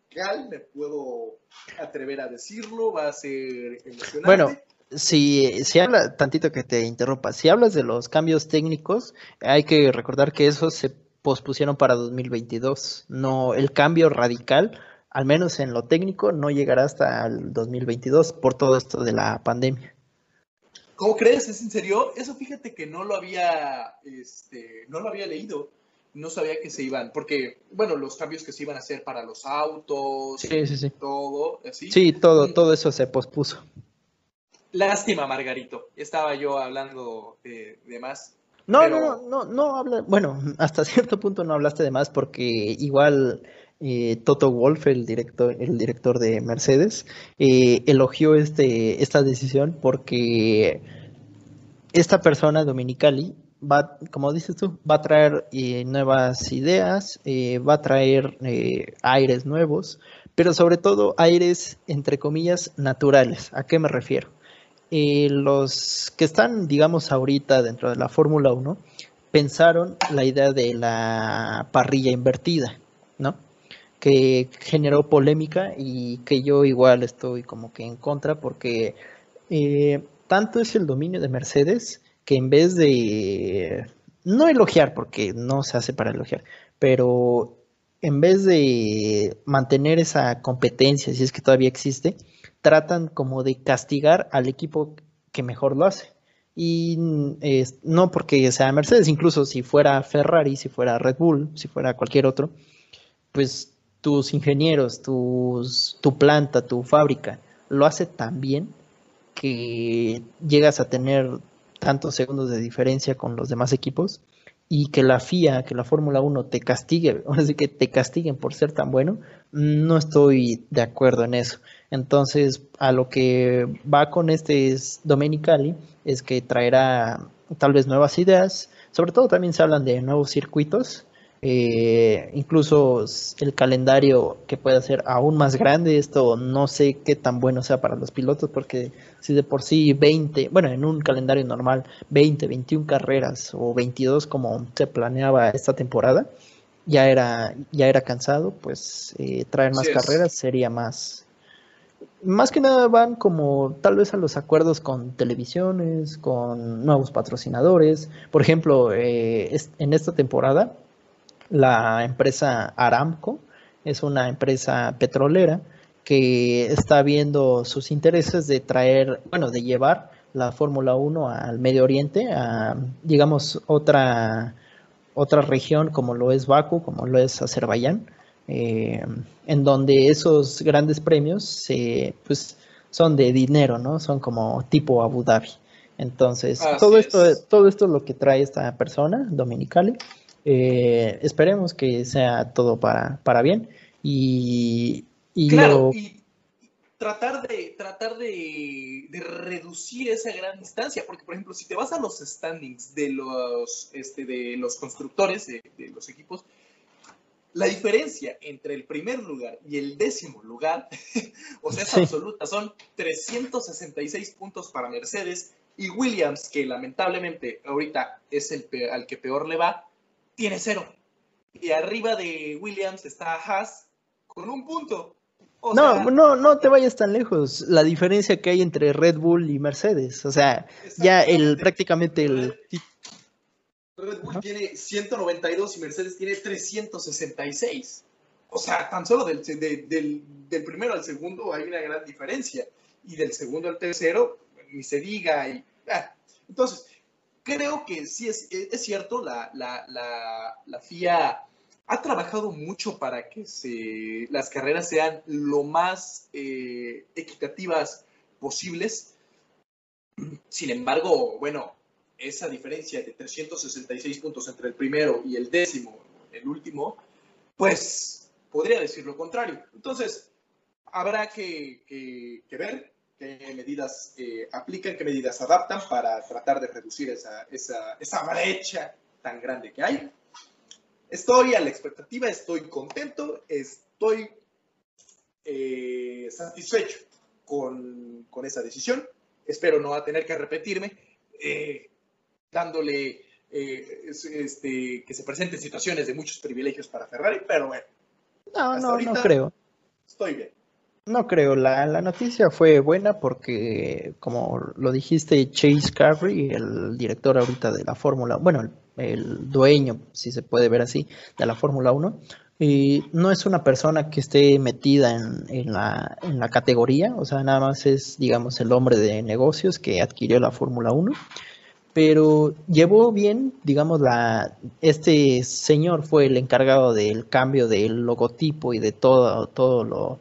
me puedo atrever a decirlo, va a ser emocionante. Bueno, si, si habla, tantito que te interrumpa, si hablas de los cambios técnicos, hay que recordar que esos se pospusieron para 2022, no el cambio radical, al menos en lo técnico, no llegará hasta el 2022 por todo esto de la pandemia. ¿Cómo crees? ¿Es en serio? Eso fíjate que no lo había, este, no lo había leído. No sabía que se iban, porque, bueno, los cambios que se iban a hacer para los autos, sí, sí, sí. todo, así. Sí, todo, mm. todo eso se pospuso. Lástima, Margarito. Estaba yo hablando de, más. No, no, no, no, no habla. Bueno, hasta cierto punto no hablaste de más porque igual eh, Toto Wolf, el director, el director de Mercedes, eh, elogió este, esta decisión porque esta persona, Dominicali, va, como dices tú, va a traer eh, nuevas ideas, va a traer aires nuevos, pero sobre todo aires, entre comillas, naturales. ¿A qué me refiero? los que están, digamos, ahorita dentro de la Fórmula 1, pensaron la idea de la parrilla invertida, ¿no? que generó polémica y que yo igual estoy como que en contra porque eh, tanto es el dominio de Mercedes que en vez de no elogiar porque no se hace para elogiar, pero en vez de mantener esa competencia, si es que todavía existe, tratan como de castigar al equipo que mejor lo hace. Y no porque sea Mercedes, incluso si fuera Ferrari, si fuera Red Bull, si fuera cualquier otro, pues tus ingenieros, tus, tu planta, tu fábrica, lo hace tan bien que llegas a tener tantos segundos de diferencia con los demás equipos y que la FIA, que la Fórmula 1 te castigue, o sea, que te castiguen por ser tan bueno, no estoy de acuerdo en eso. Entonces, a lo que va con este Domenicali es que traerá tal vez nuevas ideas, sobre todo también se hablan de nuevos circuitos, eh, incluso el calendario que pueda ser aún más grande, esto no sé qué tan bueno sea para los pilotos, porque si de por sí 20, bueno, en un calendario normal, 20, 21 carreras o 22 como se planeaba esta temporada, ya era, ya era cansado, pues eh, traer más carreras sería más... Más que nada van como tal vez a los acuerdos con televisiones, con nuevos patrocinadores. Por ejemplo, eh, en esta temporada la empresa Aramco es una empresa petrolera que está viendo sus intereses de traer, bueno, de llevar la Fórmula 1 al Medio Oriente, a, digamos, otra, otra región como lo es Baku, como lo es Azerbaiyán, eh, en donde esos grandes premios pues, son de dinero, ¿no? Son como tipo Abu Dhabi. Entonces, todo esto, todo esto es lo que trae esta persona, Dominicali. Eh, esperemos que sea todo para, para bien y, claro, y tratar de tratar de, reducir esa gran distancia, porque por ejemplo, si te vas a los standings de los este, de los constructores de, los equipos, la diferencia entre el primer lugar y el décimo lugar, o sea, es absoluta, son 366 puntos para Mercedes y Williams, que lamentablemente ahorita es el al que peor le va, tiene cero. Y arriba de Williams está Haas con un punto. no, no, no te vayas tan lejos. La diferencia que hay entre Red Bull y Mercedes. O sea, ya el prácticamente el. Red Bull tiene 192 y Mercedes tiene 366. O sea, tan solo del, del, primero al segundo hay una gran diferencia. Y del segundo al tercero, ni se diga. Y, ah. Entonces, creo que sí es, es cierto, la, la, la, FIA ha trabajado mucho para que se, las carreras sean lo más eh, equitativas posibles. Sin embargo, bueno, esa diferencia de 366 puntos entre el primero y el décimo, el último, pues podría decir lo contrario. Entonces, habrá que, que ver qué medidas eh, aplican, qué medidas adaptan para tratar de reducir esa, esa, esa brecha tan grande que hay. Estoy a la expectativa, estoy contento, estoy eh, satisfecho con, con, esa decisión. Espero no a tener que repetirme eh, dándole este, que se presenten situaciones de muchos privilegios para Ferrari, pero bueno. No, no, no creo. Estoy bien. No creo, la, la, noticia fue buena porque, como lo dijiste, Chase Carey, el director ahorita de la Fórmula, bueno, el, dueño, si se puede ver así, de la Fórmula 1, y no es una persona que esté metida en, en, la, en la categoría, o sea, nada más es, digamos, el hombre de negocios que adquirió la Fórmula 1 pero llevó bien, digamos, la, este señor fue el encargado del cambio del logotipo y de todo, todo lo,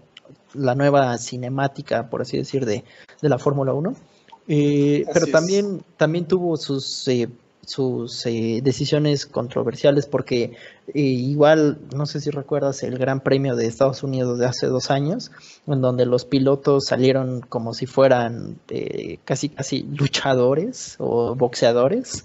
la nueva cinemática, por así decir, de, la Fórmula 1. Eh, pero también, también tuvo sus, eh, sus eh, decisiones controversiales porque igual, no sé si recuerdas el Gran Premio de Estados Unidos de hace dos años, en donde los pilotos salieron como si fueran casi, casi luchadores o boxeadores.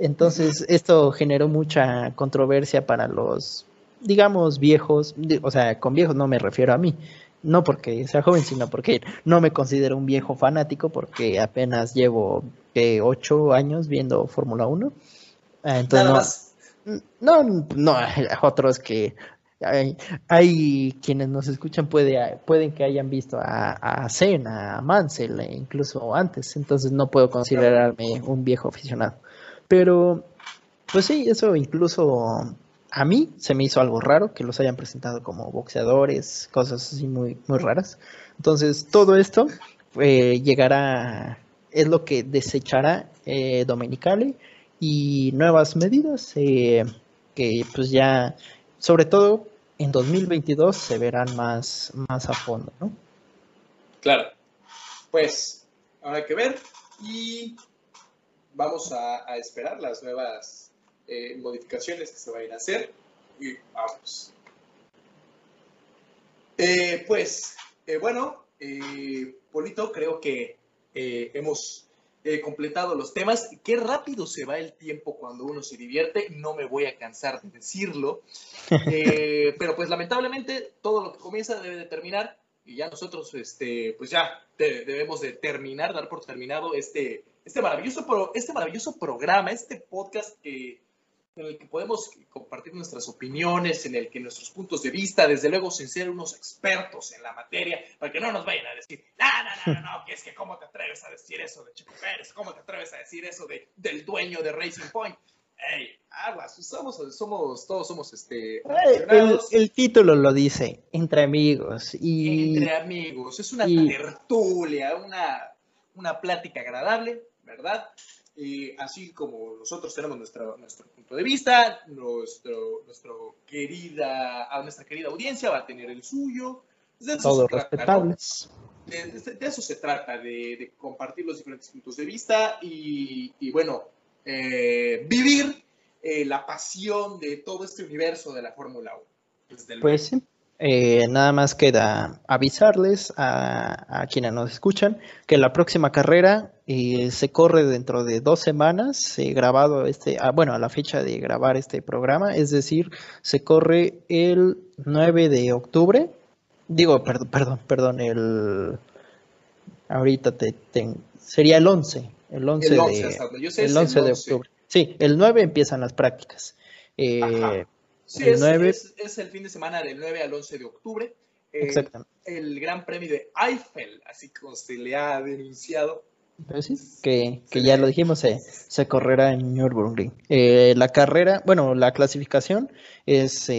Entonces, esto generó mucha controversia para los, digamos, viejos, o sea, con viejos no me refiero a mí, no porque sea joven, sino porque no me considero un viejo fanático, porque apenas llevo ocho años viendo Fórmula 1. Ah, entonces, no, no, no, otros que hay, quienes nos escuchan puede, pueden que hayan visto a, a Senna, a Mansell, e incluso antes, entonces no puedo considerarme un viejo aficionado. Pero, pues sí, eso incluso a mí se me hizo algo raro que los hayan presentado como boxeadores, cosas así muy, muy raras. Entonces, todo esto eh, llegará es lo que desechará eh, Dominicali y nuevas medidas eh, que pues ya, sobre todo en 2022 se verán más, más a fondo, ¿no? Claro. Pues habrá que ver y vamos a, esperar las nuevas eh, modificaciones que se vayan a hacer y vamos. Eh, pues, eh, bueno, Polito, creo que hemos completado los temas. Qué rápido se va el tiempo cuando uno se divierte, no me voy a cansar de decirlo. pero pues lamentablemente todo lo que comienza debe de terminar y ya nosotros, este, pues ya debemos de terminar, dar por terminado este, este, maravilloso, este maravilloso programa, este podcast que, en el que podemos compartir nuestras opiniones, en el que nuestros puntos de vista, desde luego sin ser unos expertos en la materia, para que no nos vayan a decir, no, no, no, no, que es que cómo te atreves a decir eso de Chico Pérez, cómo te atreves a decir eso de, del dueño de Racing Point hey, aguas, somos, somos, todos somos este. El, título lo dice, entre amigos. Y, entre amigos, es una tertulia, una, una plática agradable, ¿verdad? Y así como nosotros tenemos nuestro, nuestro punto de vista, nuestro, nuestro querida, a nuestra querida audiencia va a tener el suyo. Todos respetables. De, eso se trata, de, compartir los diferentes puntos de vista y, y bueno, eh, vivir eh, la pasión de todo este universo de la Fórmula 1. Pues sí. Eh, nada más queda avisarles a, quienes nos escuchan que la próxima carrera se corre dentro de dos semanas, grabado este, ah, bueno, a la fecha de grabar este programa, es decir, se corre el 9 de octubre, digo, perdón, perdón, perdón, el, ahorita te, sería el 11, el 11, de, el 11 de octubre. Sí, el 9 empiezan las prácticas. Eh, sí, el es, 9... es, el fin de semana del 9 al 11 de octubre. Eh, Exactamente. El Gran Premio de Eiffel, así como se le ha denunciado. Pero sí, que, que ya lo dijimos, se, se correrá en Nürburgring. Eh, la carrera, bueno, la clasificación es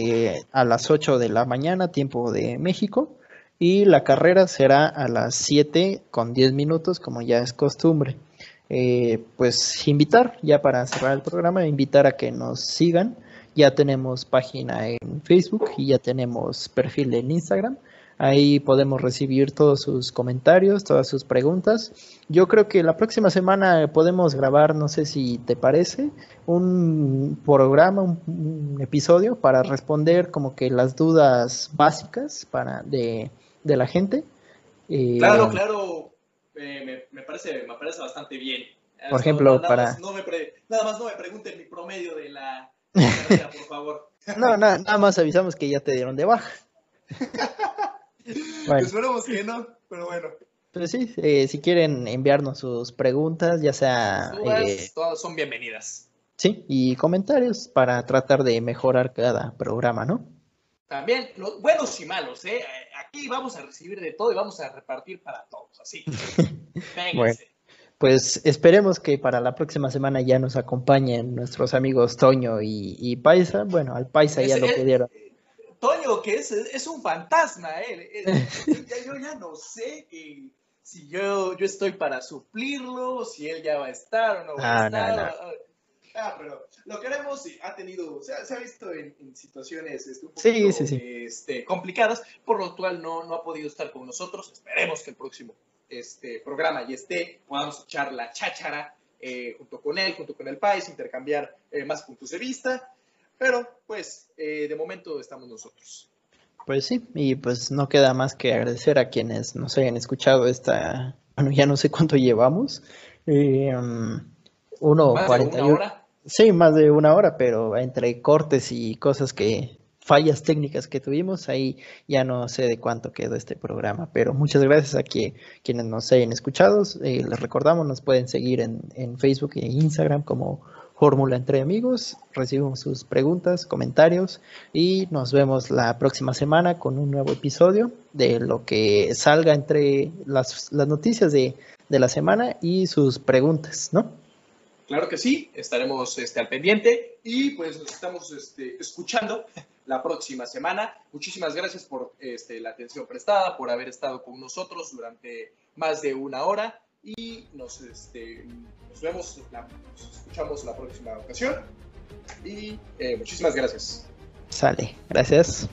a las 8 de la mañana, tiempo de México, y la carrera será a las 7 con 10 minutos, como ya es costumbre. Eh, pues invitar, ya para cerrar el programa, invitar a que nos sigan. Ya tenemos página en Facebook y ya tenemos perfil en Instagram. Ahí podemos recibir todos sus comentarios, todas sus preguntas. Yo creo que la próxima semana podemos grabar, no sé si te parece, un programa, un, episodio para responder como que las dudas básicas para de, la gente. Eh, claro, claro, me, parece, me parece bastante bien. Por ejemplo, para... no me nada más no me pregunten mi promedio de la carrera, por favor. no, nada más avisamos que ya te dieron de baja. bueno. Esperemos que no, pero bueno. Pero sí, eh, si quieren enviarnos sus preguntas, ya sea... Eh, todas son bienvenidas. Sí, y comentarios para tratar de mejorar cada programa, ¿no? También, los buenos y malos, ¿eh? Aquí vamos a recibir de todo y vamos a repartir para todos, así. bueno, pues esperemos que para la próxima semana ya nos acompañen nuestros amigos Toño y, Paisa. Bueno, al Paisa ya lo pidieron. Toño, que es, es un fantasma, ¿eh? yo ya no sé si yo, yo estoy para suplirlo, si él ya va a estar o no va a ah, estar. Ah, pero lo queremos ha tenido, se ha, visto en, situaciones este, un poquito, este, complicadas, por lo cual no, no ha podido estar con nosotros. Esperemos que el próximo este, programa y esté, podamos echar la cháchara eh, junto con él, junto con el país, intercambiar eh, más puntos de vista. Pero, pues, eh, de momento estamos nosotros. Pues sí, y pues no queda más que agradecer a quienes nos hayan escuchado esta, bueno, ya no sé cuánto llevamos. Um, uno, Sí, más de una hora, pero entre cortes y cosas que, fallas técnicas que tuvimos, ahí ya no sé de cuánto quedó este programa, pero muchas gracias a que, quienes nos hayan escuchado. Eh, les recordamos, nos pueden seguir en, en Facebook e Instagram como Fórmula Entre Amigos. Recibimos sus preguntas, comentarios y nos vemos la próxima semana con un nuevo episodio de lo que salga entre las, las noticias de, de la semana y sus preguntas, ¿no? Claro que sí, estaremos este, al pendiente y pues nos estamos este, escuchando la próxima semana. Muchísimas gracias por este, la atención prestada, por haber estado con nosotros durante más de una hora y nos, este, nos vemos, la, nos escuchamos la próxima ocasión y eh, muchísimas gracias. Sale, gracias.